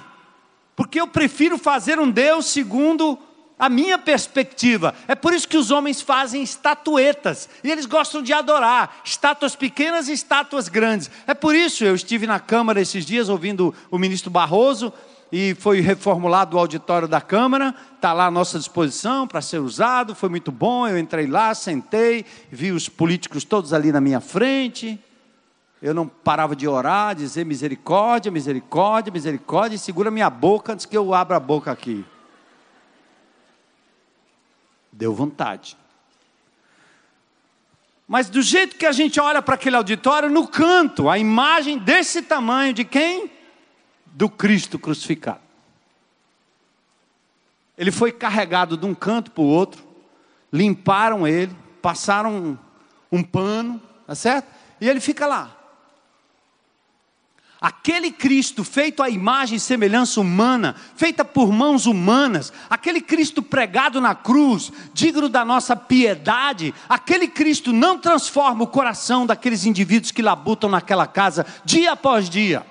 Speaker 1: porque eu prefiro fazer um Deus segundo a minha perspectiva. É por isso que os homens fazem estatuetas e eles gostam de adorar estátuas pequenas e estátuas grandes. É por isso eu estive na Câmara esses dias ouvindo o ministro Barroso e foi reformulado o auditório da Câmara, está lá à nossa disposição para ser usado, foi muito bom. Eu entrei lá, sentei, vi os políticos todos ali na minha frente. Eu não parava de orar, dizer misericórdia, misericórdia, misericórdia, e segura minha boca antes que eu abra a boca aqui. Deu vontade. Mas do jeito que a gente olha para aquele auditório, no canto, a imagem desse tamanho de quem? Do Cristo crucificado. Ele foi carregado de um canto para o outro, limparam ele, passaram um, um pano, tá certo? E ele fica lá. Aquele Cristo feito à imagem e semelhança humana, feita por mãos humanas, aquele Cristo pregado na cruz, digno da nossa piedade, aquele Cristo não transforma o coração daqueles indivíduos que labutam naquela casa dia após dia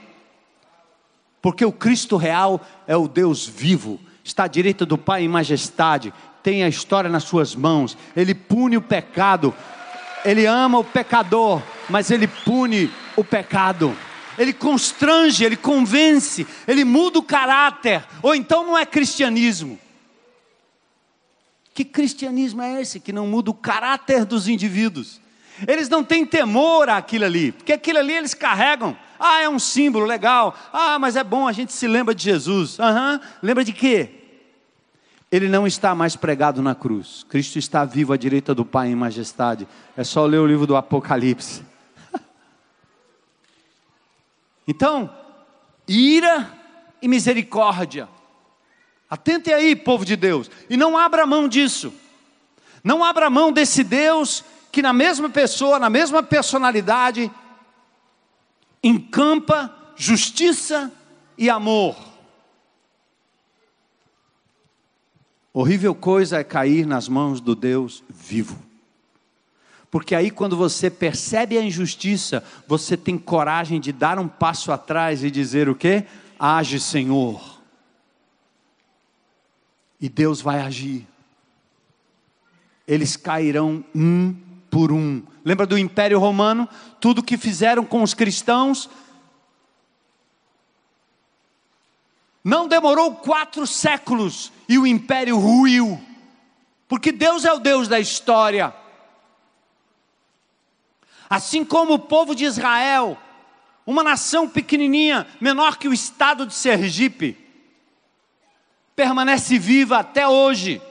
Speaker 1: porque o Cristo real é o Deus vivo, está à direita do Pai em majestade, tem a história nas suas mãos, ele pune o pecado, ele ama o pecador, mas ele pune o pecado. ele constrange, ele convence, ele muda o caráter, ou então não é cristianismo. Que cristianismo é esse que não muda o caráter dos indivíduos? Eles não têm temor àquilo ali, porque aquilo ali eles carregam. Ah, é um símbolo legal. Ah, mas é bom, a gente se lembra de Jesus. Uhum. Lembra de quê? Ele não está mais pregado na cruz. Cristo está vivo à direita do Pai em majestade. É só ler o livro do Apocalipse. Então, ira e misericórdia. Atente aí, povo de Deus, e não abra mão disso. Não abra mão desse Deus que na mesma pessoa, na mesma personalidade, encampa justiça e amor. Horrível coisa é cair nas mãos do Deus vivo. Porque aí, quando você percebe a injustiça, você tem coragem de dar um passo atrás e dizer o que? Age, Senhor. E Deus vai agir. Eles cairão um por um. Lembra do Império Romano? Tudo que fizeram com os cristãos. Não demorou quatro séculos e o império ruiu. Porque Deus é o Deus da história. Assim como o povo de Israel, uma nação pequenininha, menor que o estado de Sergipe, permanece viva até hoje,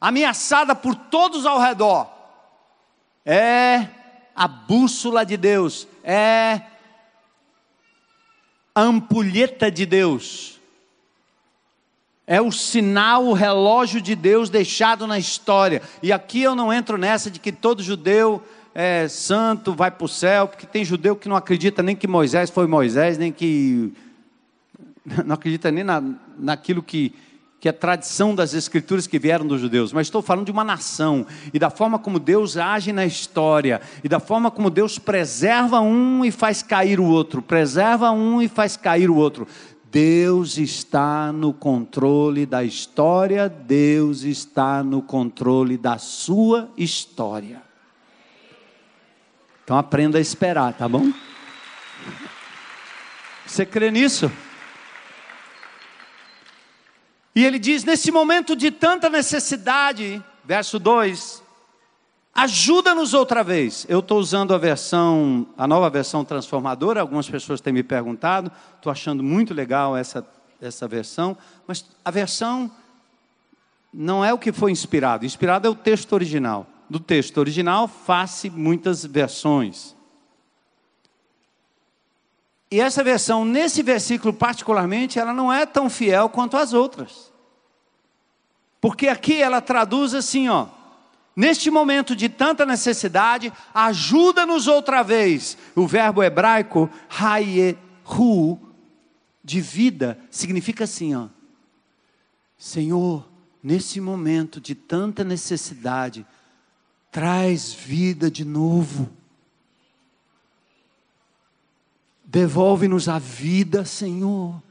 Speaker 1: ameaçada por todos ao redor. É a bússola de Deus, é a ampulheta de Deus. É o sinal, o relógio de Deus deixado na história. E aqui eu não entro nessa de que todo judeu é santo, vai para o céu, porque tem judeu que não acredita nem que Moisés foi Moisés, nem que. não acredita nem na, naquilo que, que é tradição das escrituras que vieram dos judeus, mas estou falando de uma nação e da forma como Deus age na história e da forma como Deus preserva um e faz cair o outro, preserva um e faz cair o outro. Deus está no controle da história, Deus está no controle da sua história. Então aprenda a esperar, tá bom? Você crê nisso? E ele diz: nesse momento de tanta necessidade, verso 2, ajuda-nos outra vez. Eu estou usando a versão, a nova versão transformadora, algumas pessoas têm me perguntado, estou achando muito legal essa, essa versão, mas a versão não é o que foi inspirado, inspirado é o texto original do texto original, face muitas versões. E essa versão, nesse versículo particularmente, ela não é tão fiel quanto as outras. Porque aqui ela traduz assim, ó: Neste momento de tanta necessidade, ajuda-nos outra vez. O verbo hebraico hayehu de vida significa assim, ó: Senhor, nesse momento de tanta necessidade, traz vida de novo. Devolve-nos a vida, Senhor.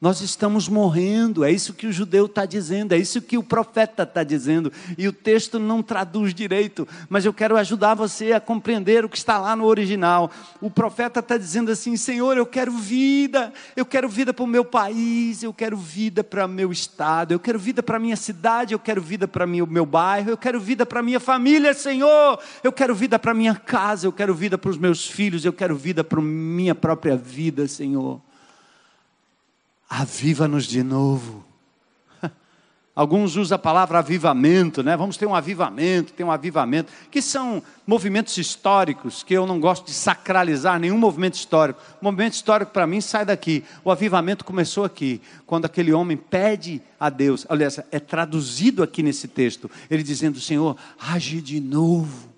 Speaker 1: Nós estamos morrendo, é isso que o judeu está dizendo, é isso que o profeta está dizendo, e o texto não traduz direito, mas eu quero ajudar você a compreender o que está lá no original. O profeta está dizendo assim: Senhor, eu quero vida, eu quero vida para o meu país, eu quero vida para o meu estado, eu quero vida para a minha cidade, eu quero vida para o meu bairro, eu quero vida para a minha família, Senhor, eu quero vida para a minha casa, eu quero vida para os meus filhos, eu quero vida para a minha própria vida, Senhor aviva-nos de novo. Alguns usam a palavra avivamento, né? Vamos ter um avivamento, ter um avivamento, que são movimentos históricos, que eu não gosto de sacralizar nenhum movimento histórico. O movimento histórico para mim sai daqui. O avivamento começou aqui, quando aquele homem pede a Deus. Aliás, é traduzido aqui nesse texto, ele dizendo: Senhor, age de novo,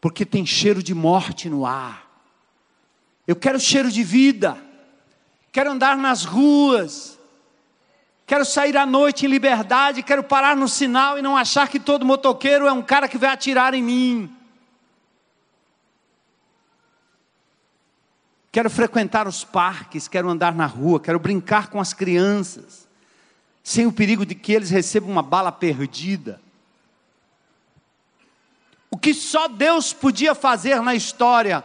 Speaker 1: porque tem cheiro de morte no ar. Eu quero cheiro de vida quero andar nas ruas, quero sair à noite em liberdade, quero parar no sinal e não achar que todo motoqueiro é um cara que vai atirar em mim. Quero frequentar os parques, quero andar na rua, quero brincar com as crianças, sem o perigo de que eles recebam uma bala perdida. O que só Deus podia fazer na história,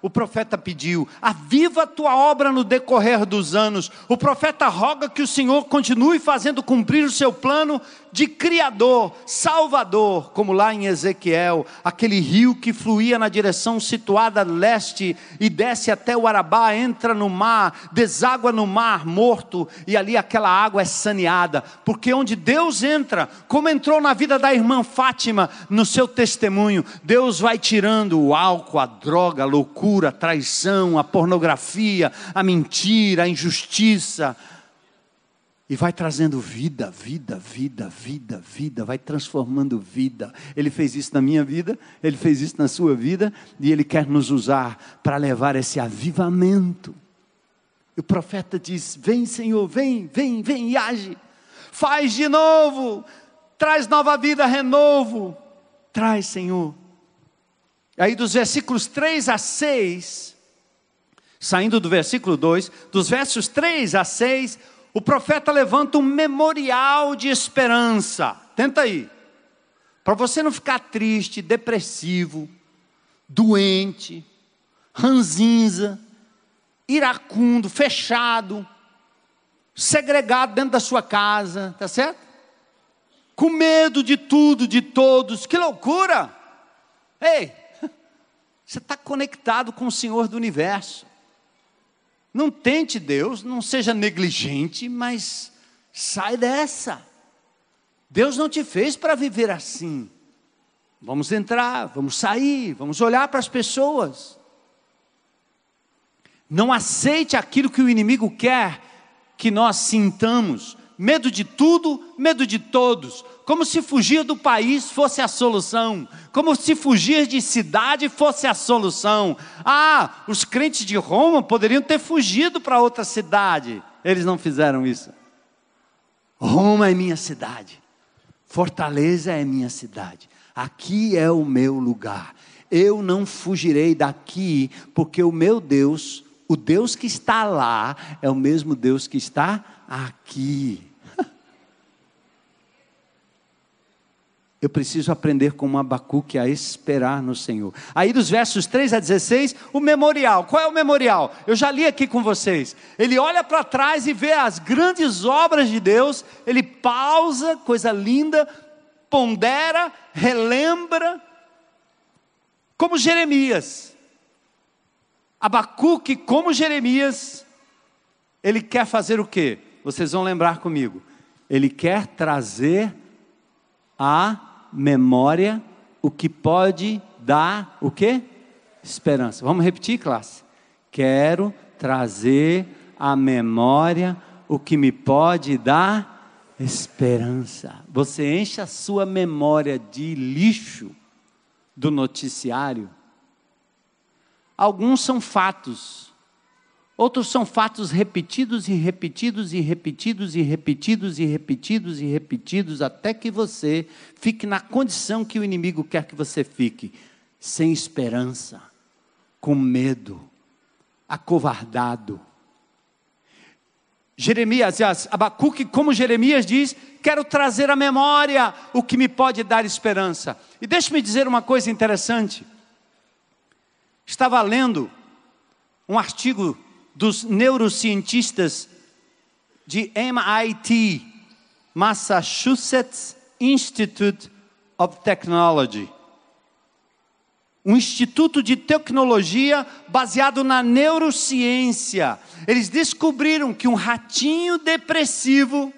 Speaker 1: o profeta pediu: aviva a tua obra no decorrer dos anos. O profeta roga que o Senhor continue fazendo cumprir o seu plano de Criador, Salvador, como lá em Ezequiel, aquele rio que fluía na direção situada leste e desce até o Arabá, entra no mar, deságua no mar morto, e ali aquela água é saneada, porque onde Deus entra, como entrou na vida da irmã Fátima, no seu testemunho, Deus vai tirando o álcool, a droga, a loucura, a traição, a pornografia, a mentira, a injustiça, e vai trazendo vida, vida, vida, vida, vida, vai transformando vida. Ele fez isso na minha vida, ele fez isso na sua vida, e ele quer nos usar para levar esse avivamento. E o profeta diz: Vem, Senhor, vem, vem, vem e age. Faz de novo, traz nova vida, renovo. Traz, Senhor. Aí dos versículos 3 a 6, saindo do versículo 2, dos versos 3 a 6, o profeta levanta um memorial de esperança. Tenta aí. Para você não ficar triste, depressivo, doente, ranzinza, iracundo, fechado, segregado dentro da sua casa, tá certo? Com medo de tudo, de todos, que loucura! Ei, você está conectado com o Senhor do universo. Não tente Deus, não seja negligente, mas sai dessa. Deus não te fez para viver assim. Vamos entrar, vamos sair, vamos olhar para as pessoas. Não aceite aquilo que o inimigo quer que nós sintamos. Medo de tudo, medo de todos. Como se fugir do país fosse a solução. Como se fugir de cidade fosse a solução. Ah, os crentes de Roma poderiam ter fugido para outra cidade. Eles não fizeram isso. Roma é minha cidade. Fortaleza é minha cidade. Aqui é o meu lugar. Eu não fugirei daqui, porque o meu Deus o Deus que está lá é o mesmo Deus que está aqui. Eu preciso aprender como Abacuque a esperar no Senhor. Aí dos versos 3 a 16, o memorial. Qual é o memorial? Eu já li aqui com vocês. Ele olha para trás e vê as grandes obras de Deus, ele pausa, coisa linda, pondera, relembra, como Jeremias. Abacuque, como Jeremias, ele quer fazer o quê? Vocês vão lembrar comigo. Ele quer trazer a memória o que pode dar o quê? Esperança. Vamos repetir, classe? Quero trazer a memória o que me pode dar esperança. Você enche a sua memória de lixo do noticiário Alguns são fatos, outros são fatos repetidos e repetidos e repetidos e repetidos e repetidos e repetidos até que você fique na condição que o inimigo quer que você fique, sem esperança, com medo, acovardado. Jeremias, Abacuque, como Jeremias diz, quero trazer à memória o que me pode dar esperança. E deixe-me dizer uma coisa interessante. Estava lendo um artigo dos neurocientistas de MIT, Massachusetts Institute of Technology. Um instituto de tecnologia baseado na neurociência. Eles descobriram que um ratinho depressivo,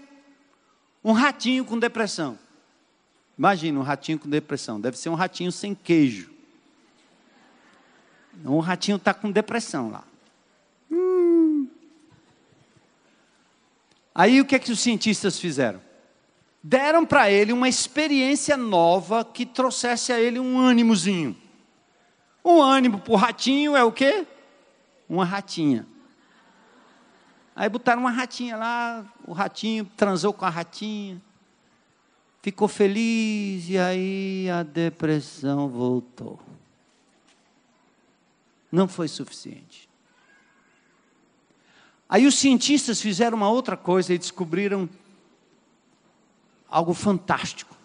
Speaker 1: um ratinho com depressão. Imagina um ratinho com depressão, deve ser um ratinho sem queijo. O ratinho está com depressão lá. Aí o que é que os cientistas fizeram? Deram para ele uma experiência nova que trouxesse a ele um ânimozinho. Um ânimo para o ratinho é o quê? Uma ratinha. Aí botaram uma ratinha lá, o ratinho transou com a ratinha, ficou feliz e aí a depressão voltou não foi suficiente. Aí os cientistas fizeram uma outra coisa e descobriram algo fantástico.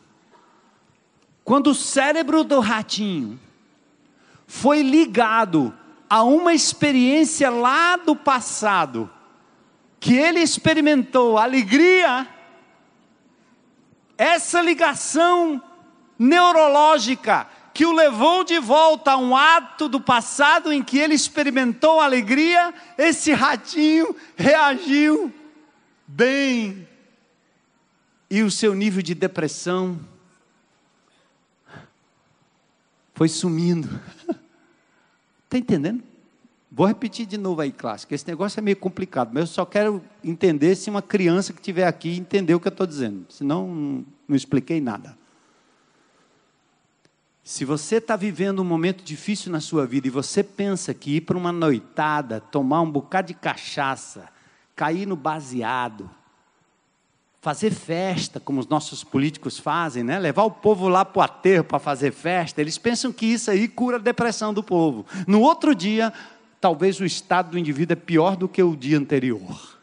Speaker 1: Quando o cérebro do ratinho foi ligado a uma experiência lá do passado, que ele experimentou alegria, essa ligação neurológica que o levou de volta a um ato do passado em que ele experimentou alegria, esse ratinho reagiu bem. E o seu nível de depressão foi sumindo. Está entendendo? Vou repetir de novo aí, clássico. Esse negócio é meio complicado, mas eu só quero entender se uma criança que estiver aqui entendeu o que eu estou dizendo. Senão, não, expliquei nada. Se você está vivendo um momento difícil na sua vida e você pensa que ir para uma noitada, tomar um bocado de cachaça, cair no baseado, fazer festa, como os nossos políticos fazem, né? levar o povo lá para o aterro para fazer festa, eles pensam que isso aí cura a depressão do povo. No outro dia, talvez o estado do indivíduo é pior do que o dia anterior.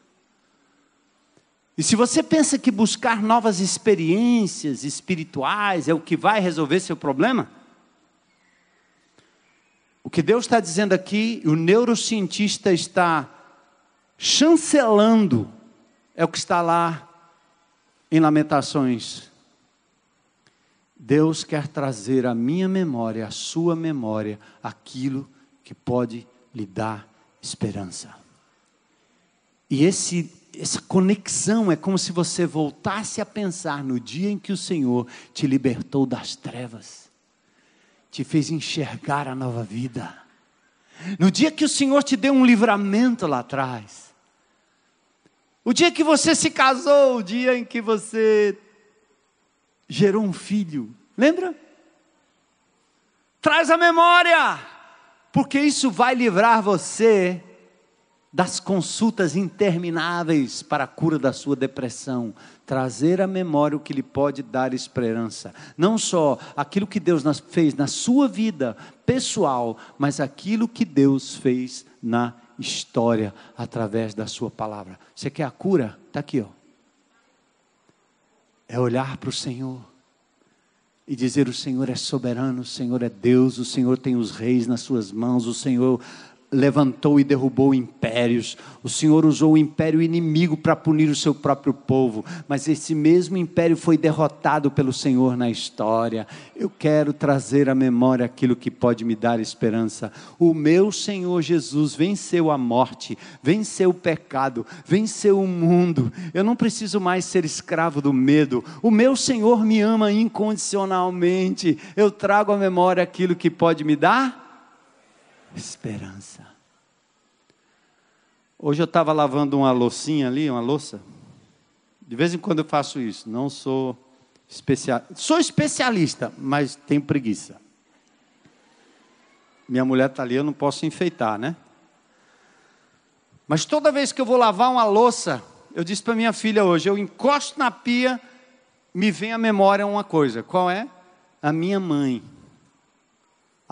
Speaker 1: E se você pensa que buscar novas experiências espirituais é o que vai resolver seu problema, o que Deus está dizendo aqui, o neurocientista está chancelando, é o que está lá em Lamentações. Deus quer trazer à minha memória, à sua memória, aquilo que pode lhe dar esperança. E esse, essa conexão é como se você voltasse a pensar no dia em que o Senhor te libertou das trevas, te fez enxergar a nova vida. No dia que o Senhor te deu um livramento lá atrás, o dia que você se casou, o dia em que você gerou um filho, lembra? Traz a memória, porque isso vai livrar você das consultas intermináveis para a cura da sua depressão, trazer à memória o que lhe pode dar esperança. Não só aquilo que Deus fez na sua vida pessoal, mas aquilo que Deus fez na história através da sua palavra. Você quer a cura? Está aqui, ó. É olhar para o Senhor e dizer: O Senhor é soberano, o Senhor é Deus, o Senhor tem os reis nas suas mãos, o Senhor levantou e derrubou impérios. O Senhor usou o império inimigo para punir o seu próprio povo, mas esse mesmo império foi derrotado pelo Senhor na história. Eu quero trazer à memória aquilo que pode me dar esperança. O meu Senhor Jesus venceu a morte, venceu o pecado, venceu o mundo. Eu não preciso mais ser escravo do medo. O meu Senhor me ama incondicionalmente. Eu trago à memória aquilo que pode me dar esperança. Hoje eu estava lavando uma loucinha ali, uma louça. De vez em quando eu faço isso. Não sou especialista. Sou especialista, mas tenho preguiça. Minha mulher está ali, eu não posso enfeitar, né? Mas toda vez que eu vou lavar uma louça, eu disse para minha filha hoje, eu encosto na pia, me vem à memória uma coisa. Qual é? A minha mãe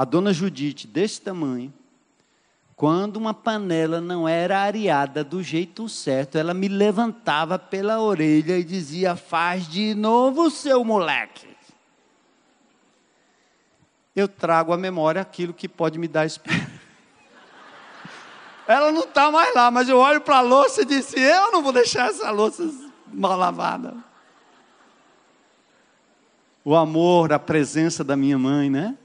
Speaker 1: a dona Judite, desse tamanho, quando uma panela não era areada do jeito certo, ela me levantava pela orelha e dizia: Faz de novo, seu moleque. Eu trago à memória aquilo que pode me dar esperança. Ela não está mais lá, mas eu olho para a louça e disse: Eu não vou deixar essa louça mal lavada. O amor, a presença da minha mãe, né?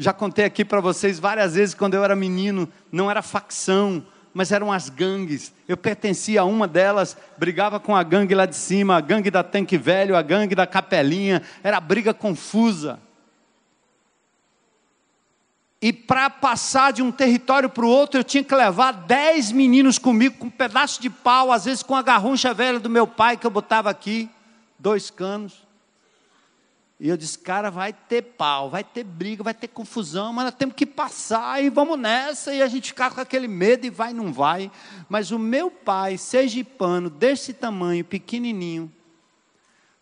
Speaker 1: Já contei aqui para vocês várias vezes, quando eu era menino, não era facção, mas eram as gangues. Eu pertencia a uma delas, brigava com a gangue lá de cima, a gangue da Tanque Velho, a gangue da Capelinha, era briga confusa. E para passar de um território para o outro, eu tinha que levar dez meninos comigo, com um pedaço de pau, às vezes com a garruncha velha do meu pai que eu botava aqui, dois canos. E eu disse, cara, vai ter pau, vai ter briga, vai ter confusão, mas nós temos que passar e vamos nessa. E a gente ficar com aquele medo e vai, não vai. Mas o meu pai, sergipano, desse tamanho, pequenininho,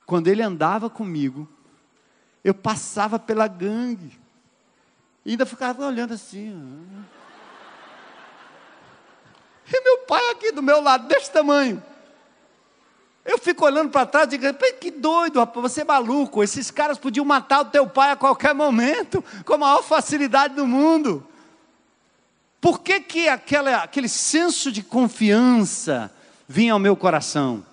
Speaker 1: quando ele andava comigo, eu passava pela gangue. E ainda ficava olhando assim. E meu pai aqui do meu lado, desse tamanho. Eu fico olhando para trás e digo, que doido, rapaz, você é maluco. Esses caras podiam matar o teu pai a qualquer momento, com a maior facilidade do mundo. Por que, que aquele, aquele senso de confiança vinha ao meu coração?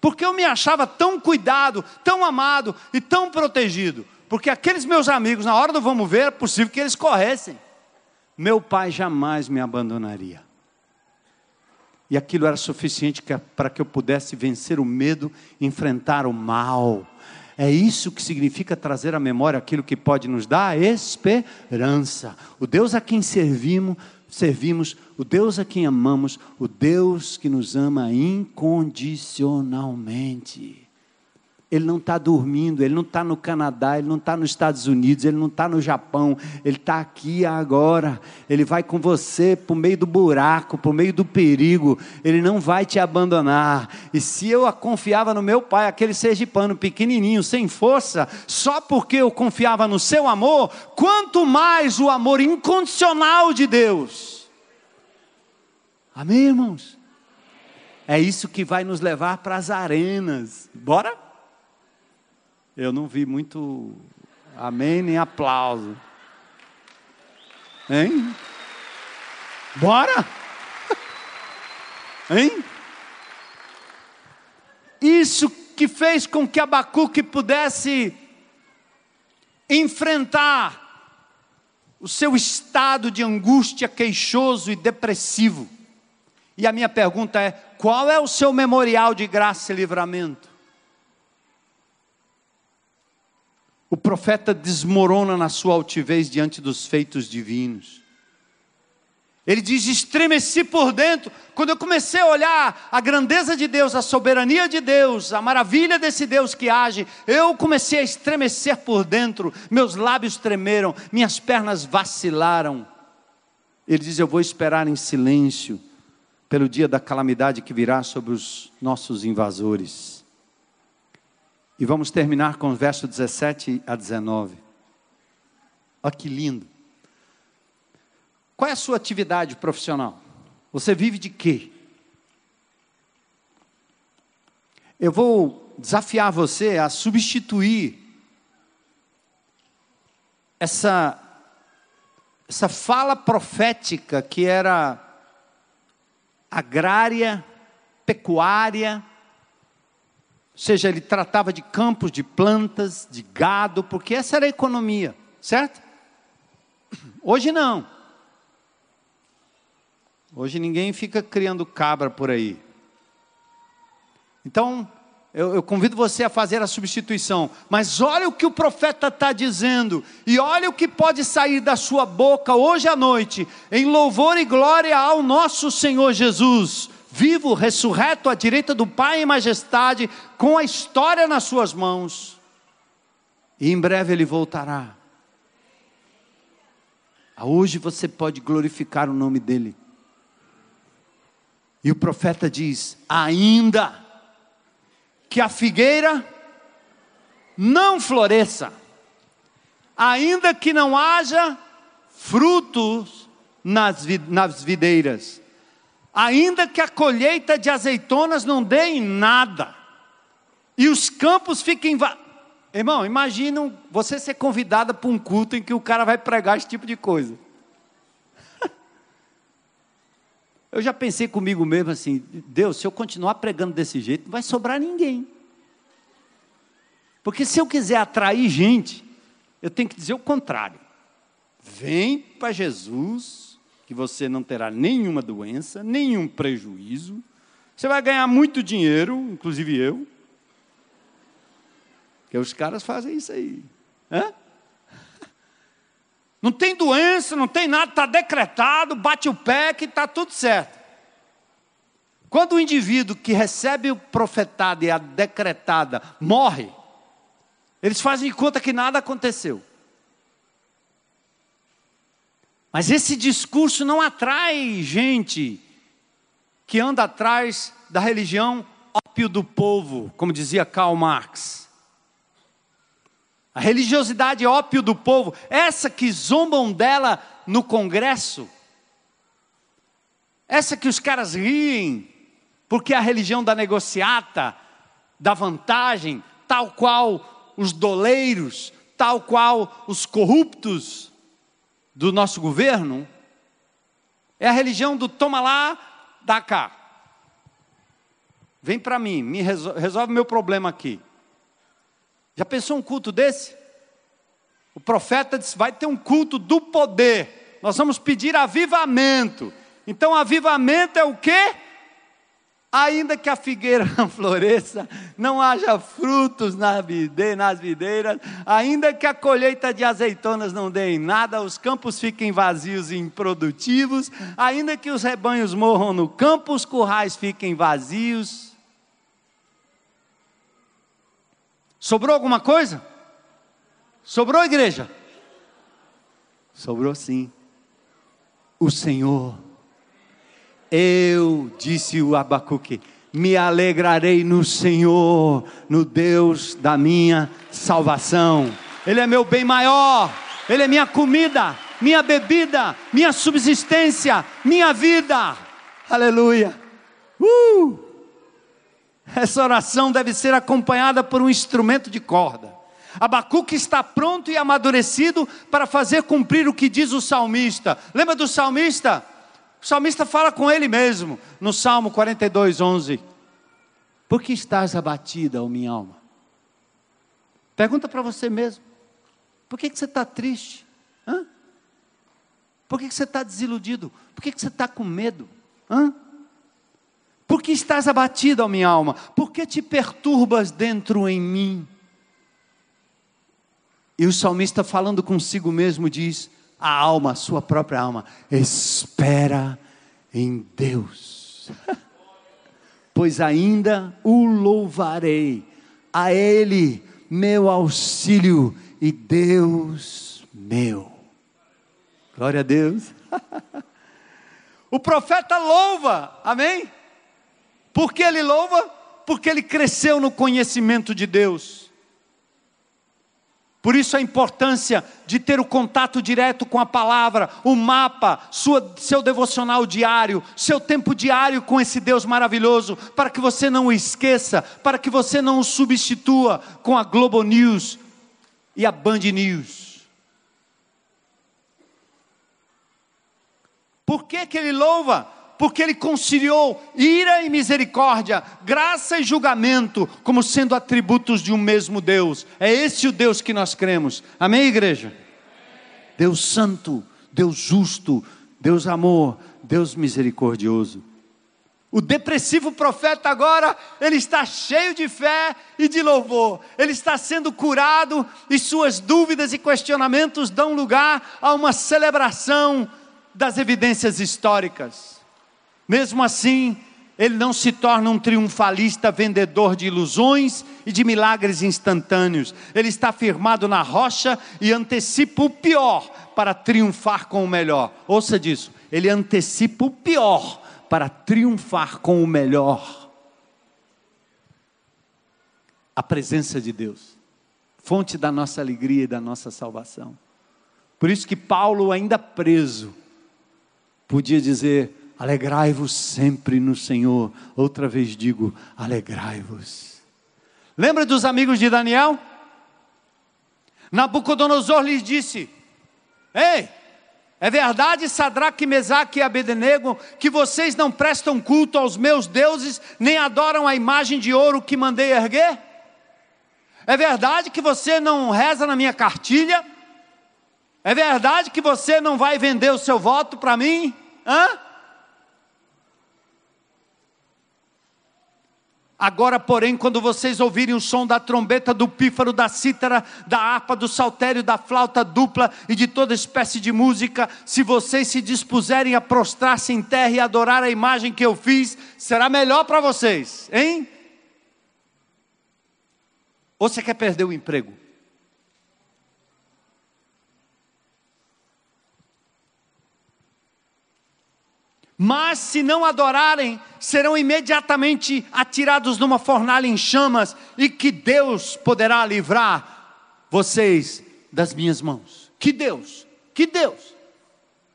Speaker 1: Porque eu me achava tão cuidado, tão amado e tão protegido. Porque aqueles meus amigos, na hora do vamos ver, é possível que eles corressem. Meu pai jamais me abandonaria. E aquilo era suficiente para que eu pudesse vencer o medo, enfrentar o mal. É isso que significa trazer à memória aquilo que pode nos dar esperança. O Deus a quem servimos, servimos, o Deus a quem amamos, o Deus que nos ama incondicionalmente. Ele não está dormindo, ele não está no Canadá, ele não está nos Estados Unidos, ele não está no Japão, ele está aqui agora. Ele vai com você por meio do buraco, por meio do perigo, ele não vai te abandonar. E se eu confiava no meu pai, aquele sergipano pequenininho, sem força, só porque eu confiava no seu amor, quanto mais o amor incondicional de Deus. Amém, irmãos? É isso que vai nos levar para as arenas. Bora? Eu não vi muito amém nem aplauso. Hein? Bora! Hein? Isso que fez com que Abacuque pudesse enfrentar o seu estado de angústia queixoso e depressivo. E a minha pergunta é: qual é o seu memorial de graça e livramento? O profeta desmorona na sua altivez diante dos feitos divinos. Ele diz: estremeci por dentro. Quando eu comecei a olhar a grandeza de Deus, a soberania de Deus, a maravilha desse Deus que age, eu comecei a estremecer por dentro. Meus lábios tremeram, minhas pernas vacilaram. Ele diz: Eu vou esperar em silêncio pelo dia da calamidade que virá sobre os nossos invasores. E vamos terminar com o verso 17 a 19. Olha que lindo. Qual é a sua atividade profissional? Você vive de quê? Eu vou desafiar você a substituir essa, essa fala profética que era agrária, pecuária, ou seja, ele tratava de campos, de plantas, de gado, porque essa era a economia, certo? Hoje não. Hoje ninguém fica criando cabra por aí. Então, eu, eu, convido você a fazer a substituição. Mas olha o que o profeta está dizendo, e olha o que pode sair da sua boca hoje à noite, em louvor e glória ao nosso Senhor Jesus vivo, ressurreto à direita do Pai em majestade, com a história nas suas mãos. E em breve ele voltará. Hoje você pode glorificar o nome dele. E o profeta diz: ainda que a figueira não floresça, ainda que não haja frutos nas, nas videiras, ainda que a colheita de azeitonas não dê em nada, e os campos fiquem. Va... Irmão, imagina você ser convidada para um culto em que o cara vai pregar esse tipo de coisa. Eu já pensei comigo mesmo assim: Deus, se eu continuar pregando desse jeito, não vai sobrar ninguém. Porque se eu quiser atrair gente, eu tenho que dizer o contrário. Vem para Jesus, que você não terá nenhuma doença, nenhum prejuízo. Você vai ganhar muito dinheiro, inclusive eu. Porque os caras fazem isso aí. Hã? Não tem doença, não tem nada, está decretado, bate o pé que está tudo certo. Quando o indivíduo que recebe o profetado e a decretada morre, eles fazem conta que nada aconteceu. Mas esse discurso não atrai gente que anda atrás da religião ópio do povo, como dizia Karl Marx. A religiosidade ópio do povo, essa que zombam dela no Congresso, essa que os caras riem, porque a religião da negociata, da vantagem, tal qual os doleiros, tal qual os corruptos, do nosso governo, É a religião do toma lá, dá cá. Vem para mim, me resolve, resolve meu problema aqui. Já pensou um culto desse? O profeta disse: vai ter um culto do poder. Nós vamos pedir avivamento. Então, avivamento é o quê? Ainda que a figueira não floresça, não haja frutos nas videiras, ainda que a colheita de azeitonas não dê em nada, os campos fiquem vazios e improdutivos, ainda que os rebanhos morram no campo, os currais fiquem vazios. Sobrou alguma coisa? Sobrou, igreja? Sobrou sim. O Senhor eu, disse o Abacuque, me alegrarei no Senhor, no Deus da minha salvação. Ele é meu bem maior, Ele é minha comida, minha bebida, minha subsistência, minha vida. Aleluia. Uh! Essa oração deve ser acompanhada por um instrumento de corda. Abacuque está pronto e amadurecido para fazer cumprir o que diz o salmista. Lembra do salmista? O salmista fala com ele mesmo, no Salmo 42, 11: Por que estás abatida, ó minha alma? Pergunta para você mesmo: Por que, que você está triste? Hã? Por que, que você está desiludido? Por que, que você está com medo? Hã? Por que estás abatida, ó minha alma? Por que te perturbas dentro em mim? E o salmista falando consigo mesmo diz: a alma, a sua própria alma, espera em Deus, pois ainda o louvarei, a Ele meu auxílio e Deus meu. Glória a Deus. o profeta louva, amém? Por que ele louva? Porque ele cresceu no conhecimento de Deus. Por isso a importância de ter o contato direto com a palavra, o mapa, sua, seu devocional diário, seu tempo diário com esse Deus maravilhoso, para que você não o esqueça, para que você não o substitua com a Globo News e a Band News. Por que, que ele louva? Porque ele conciliou ira e misericórdia, graça e julgamento, como sendo atributos de um mesmo Deus. É esse o Deus que nós cremos. Amém, igreja? Deus santo, Deus justo, Deus amor, Deus misericordioso. O depressivo profeta agora, ele está cheio de fé e de louvor. Ele está sendo curado e suas dúvidas e questionamentos dão lugar a uma celebração das evidências históricas. Mesmo assim, ele não se torna um triunfalista vendedor de ilusões e de milagres instantâneos. Ele está firmado na rocha e antecipa o pior para triunfar com o melhor. Ouça disso, ele antecipa o pior para triunfar com o melhor. A presença de Deus, fonte da nossa alegria e da nossa salvação. Por isso que Paulo, ainda preso, podia dizer: Alegrai-vos sempre no Senhor. Outra vez digo: alegrai-vos. Lembra dos amigos de Daniel? Nabucodonosor lhes disse: Ei, é verdade, Sadraque, Mesaque e Abednego, que vocês não prestam culto aos meus deuses, nem adoram a imagem de ouro que mandei erguer? É verdade que você não reza na minha cartilha? É verdade que você não vai vender o seu voto para mim? Hã? Agora, porém, quando vocês ouvirem o som da trombeta, do pífaro, da cítara, da harpa, do saltério, da flauta dupla e de toda espécie de música, se vocês se dispuserem a prostrar-se em terra e adorar a imagem que eu fiz, será melhor para vocês, hein? Ou você quer perder o emprego? Mas se não adorarem, serão imediatamente atirados numa fornalha em chamas, e que Deus poderá livrar vocês das minhas mãos. Que Deus, que Deus,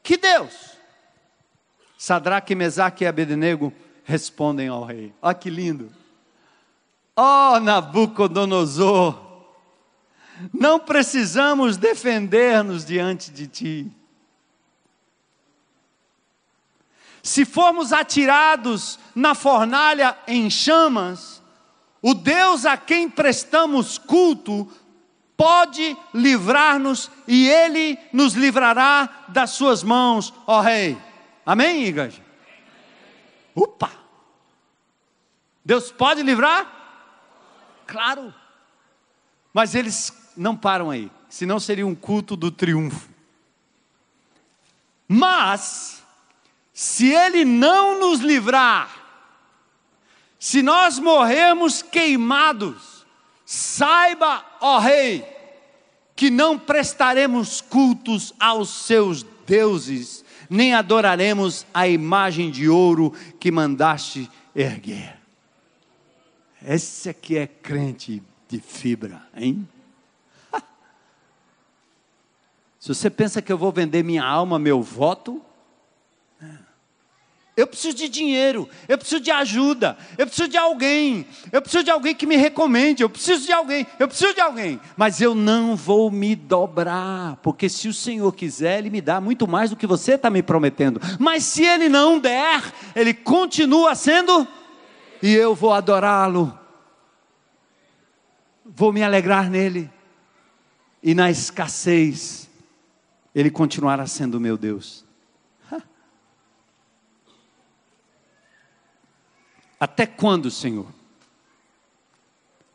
Speaker 1: que Deus. Sadraque, Mesaque e Abednego respondem ao rei. Olha que lindo. Oh, Nabucodonosor, não precisamos defender-nos diante de ti se formos atirados na fornalha em chamas, o Deus a quem prestamos culto pode livrar-nos e Ele nos livrará das suas mãos, ó Rei. Amém, igreja? Opa! Deus pode livrar? Claro. Mas eles não param aí, senão seria um culto do triunfo. Mas, se Ele não nos livrar, se nós morrermos queimados, saiba, ó Rei, que não prestaremos cultos aos seus deuses, nem adoraremos a imagem de ouro que mandaste erguer. Esse aqui é crente de fibra, hein? Se você pensa que eu vou vender minha alma, meu voto, eu preciso de dinheiro, eu preciso de ajuda, eu preciso de alguém, eu preciso de alguém que me recomende, eu preciso de alguém, eu preciso de alguém, mas eu não vou me dobrar, porque se o Senhor quiser, Ele me dá muito mais do que você está me prometendo, mas se Ele não der, Ele continua sendo, e eu vou adorá-lo, vou me alegrar nele, e na escassez, Ele continuará sendo meu Deus. Até quando, Senhor?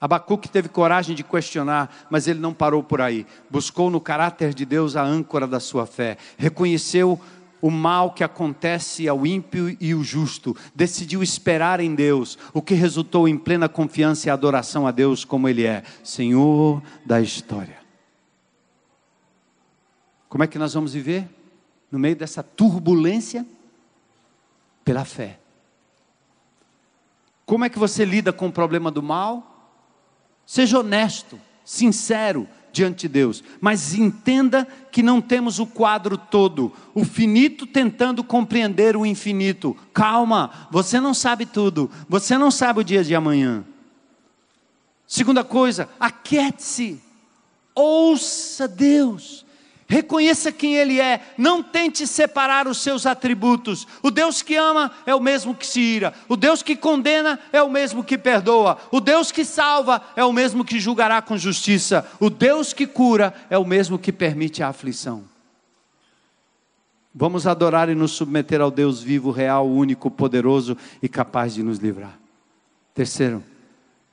Speaker 1: Abacuque teve coragem de questionar, mas ele não parou por aí. Buscou no caráter de Deus a âncora da sua fé. Reconheceu o mal que acontece ao ímpio e o justo. Decidiu esperar em Deus, o que resultou em plena confiança e adoração a Deus como Ele é, Senhor da história. Como é que nós vamos viver? No meio dessa turbulência? Pela fé. Como é que você lida com o problema do mal? Seja honesto, sincero diante de Deus, mas entenda que não temos o quadro todo, o finito tentando compreender o infinito. Calma, você não sabe tudo, você não sabe o dia de amanhã. Segunda coisa, aquiete-se, ouça Deus. Reconheça quem Ele é, não tente separar os seus atributos. O Deus que ama é o mesmo que se ira, o Deus que condena é o mesmo que perdoa, o Deus que salva é o mesmo que julgará com justiça, o Deus que cura é o mesmo que permite a aflição. Vamos adorar e nos submeter ao Deus vivo, real, único, poderoso e capaz de nos livrar. Terceiro,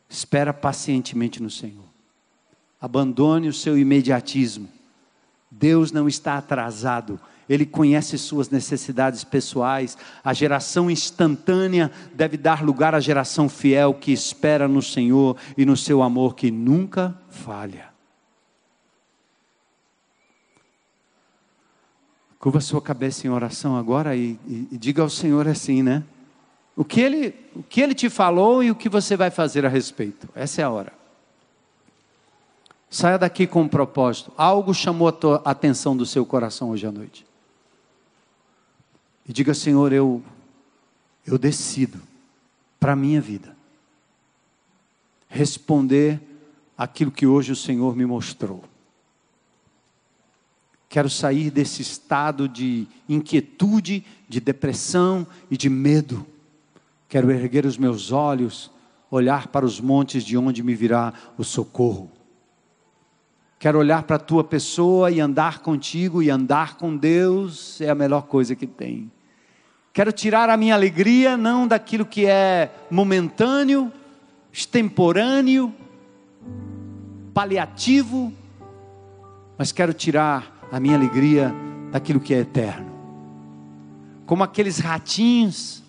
Speaker 1: espera pacientemente no Senhor. Abandone o seu imediatismo Deus não está atrasado, Ele conhece suas necessidades pessoais. A geração instantânea deve dar lugar à geração fiel que espera no Senhor e no seu amor que nunca falha. Curva sua cabeça em oração agora e, e, e diga ao Senhor assim, né? O que, ele, o que Ele te falou e o que você vai fazer a respeito. Essa é a hora. Saia daqui com um propósito. Algo chamou a, tua, atenção do seu coração hoje à noite. E diga, Senhor, eu, eu decido para a minha vida responder aquilo que hoje o Senhor me mostrou. Quero sair desse estado de inquietude, de depressão e de medo. Quero erguer os meus olhos, olhar para os montes de onde me virá o socorro. Quero olhar para a tua pessoa e andar contigo e andar com Deus é a melhor coisa que tem. Quero tirar a minha alegria não daquilo que é momentâneo, extemporâneo, paliativo, mas quero tirar a minha alegria daquilo que é eterno. Como aqueles ratinhos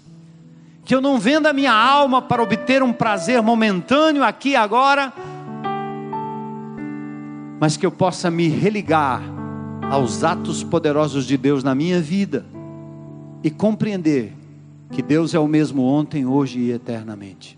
Speaker 1: que eu não vendo a minha alma para obter um prazer momentâneo aqui e agora, mas que eu possa me religar aos atos poderosos de Deus na minha vida e compreender que Deus é o mesmo ontem, hoje e eternamente.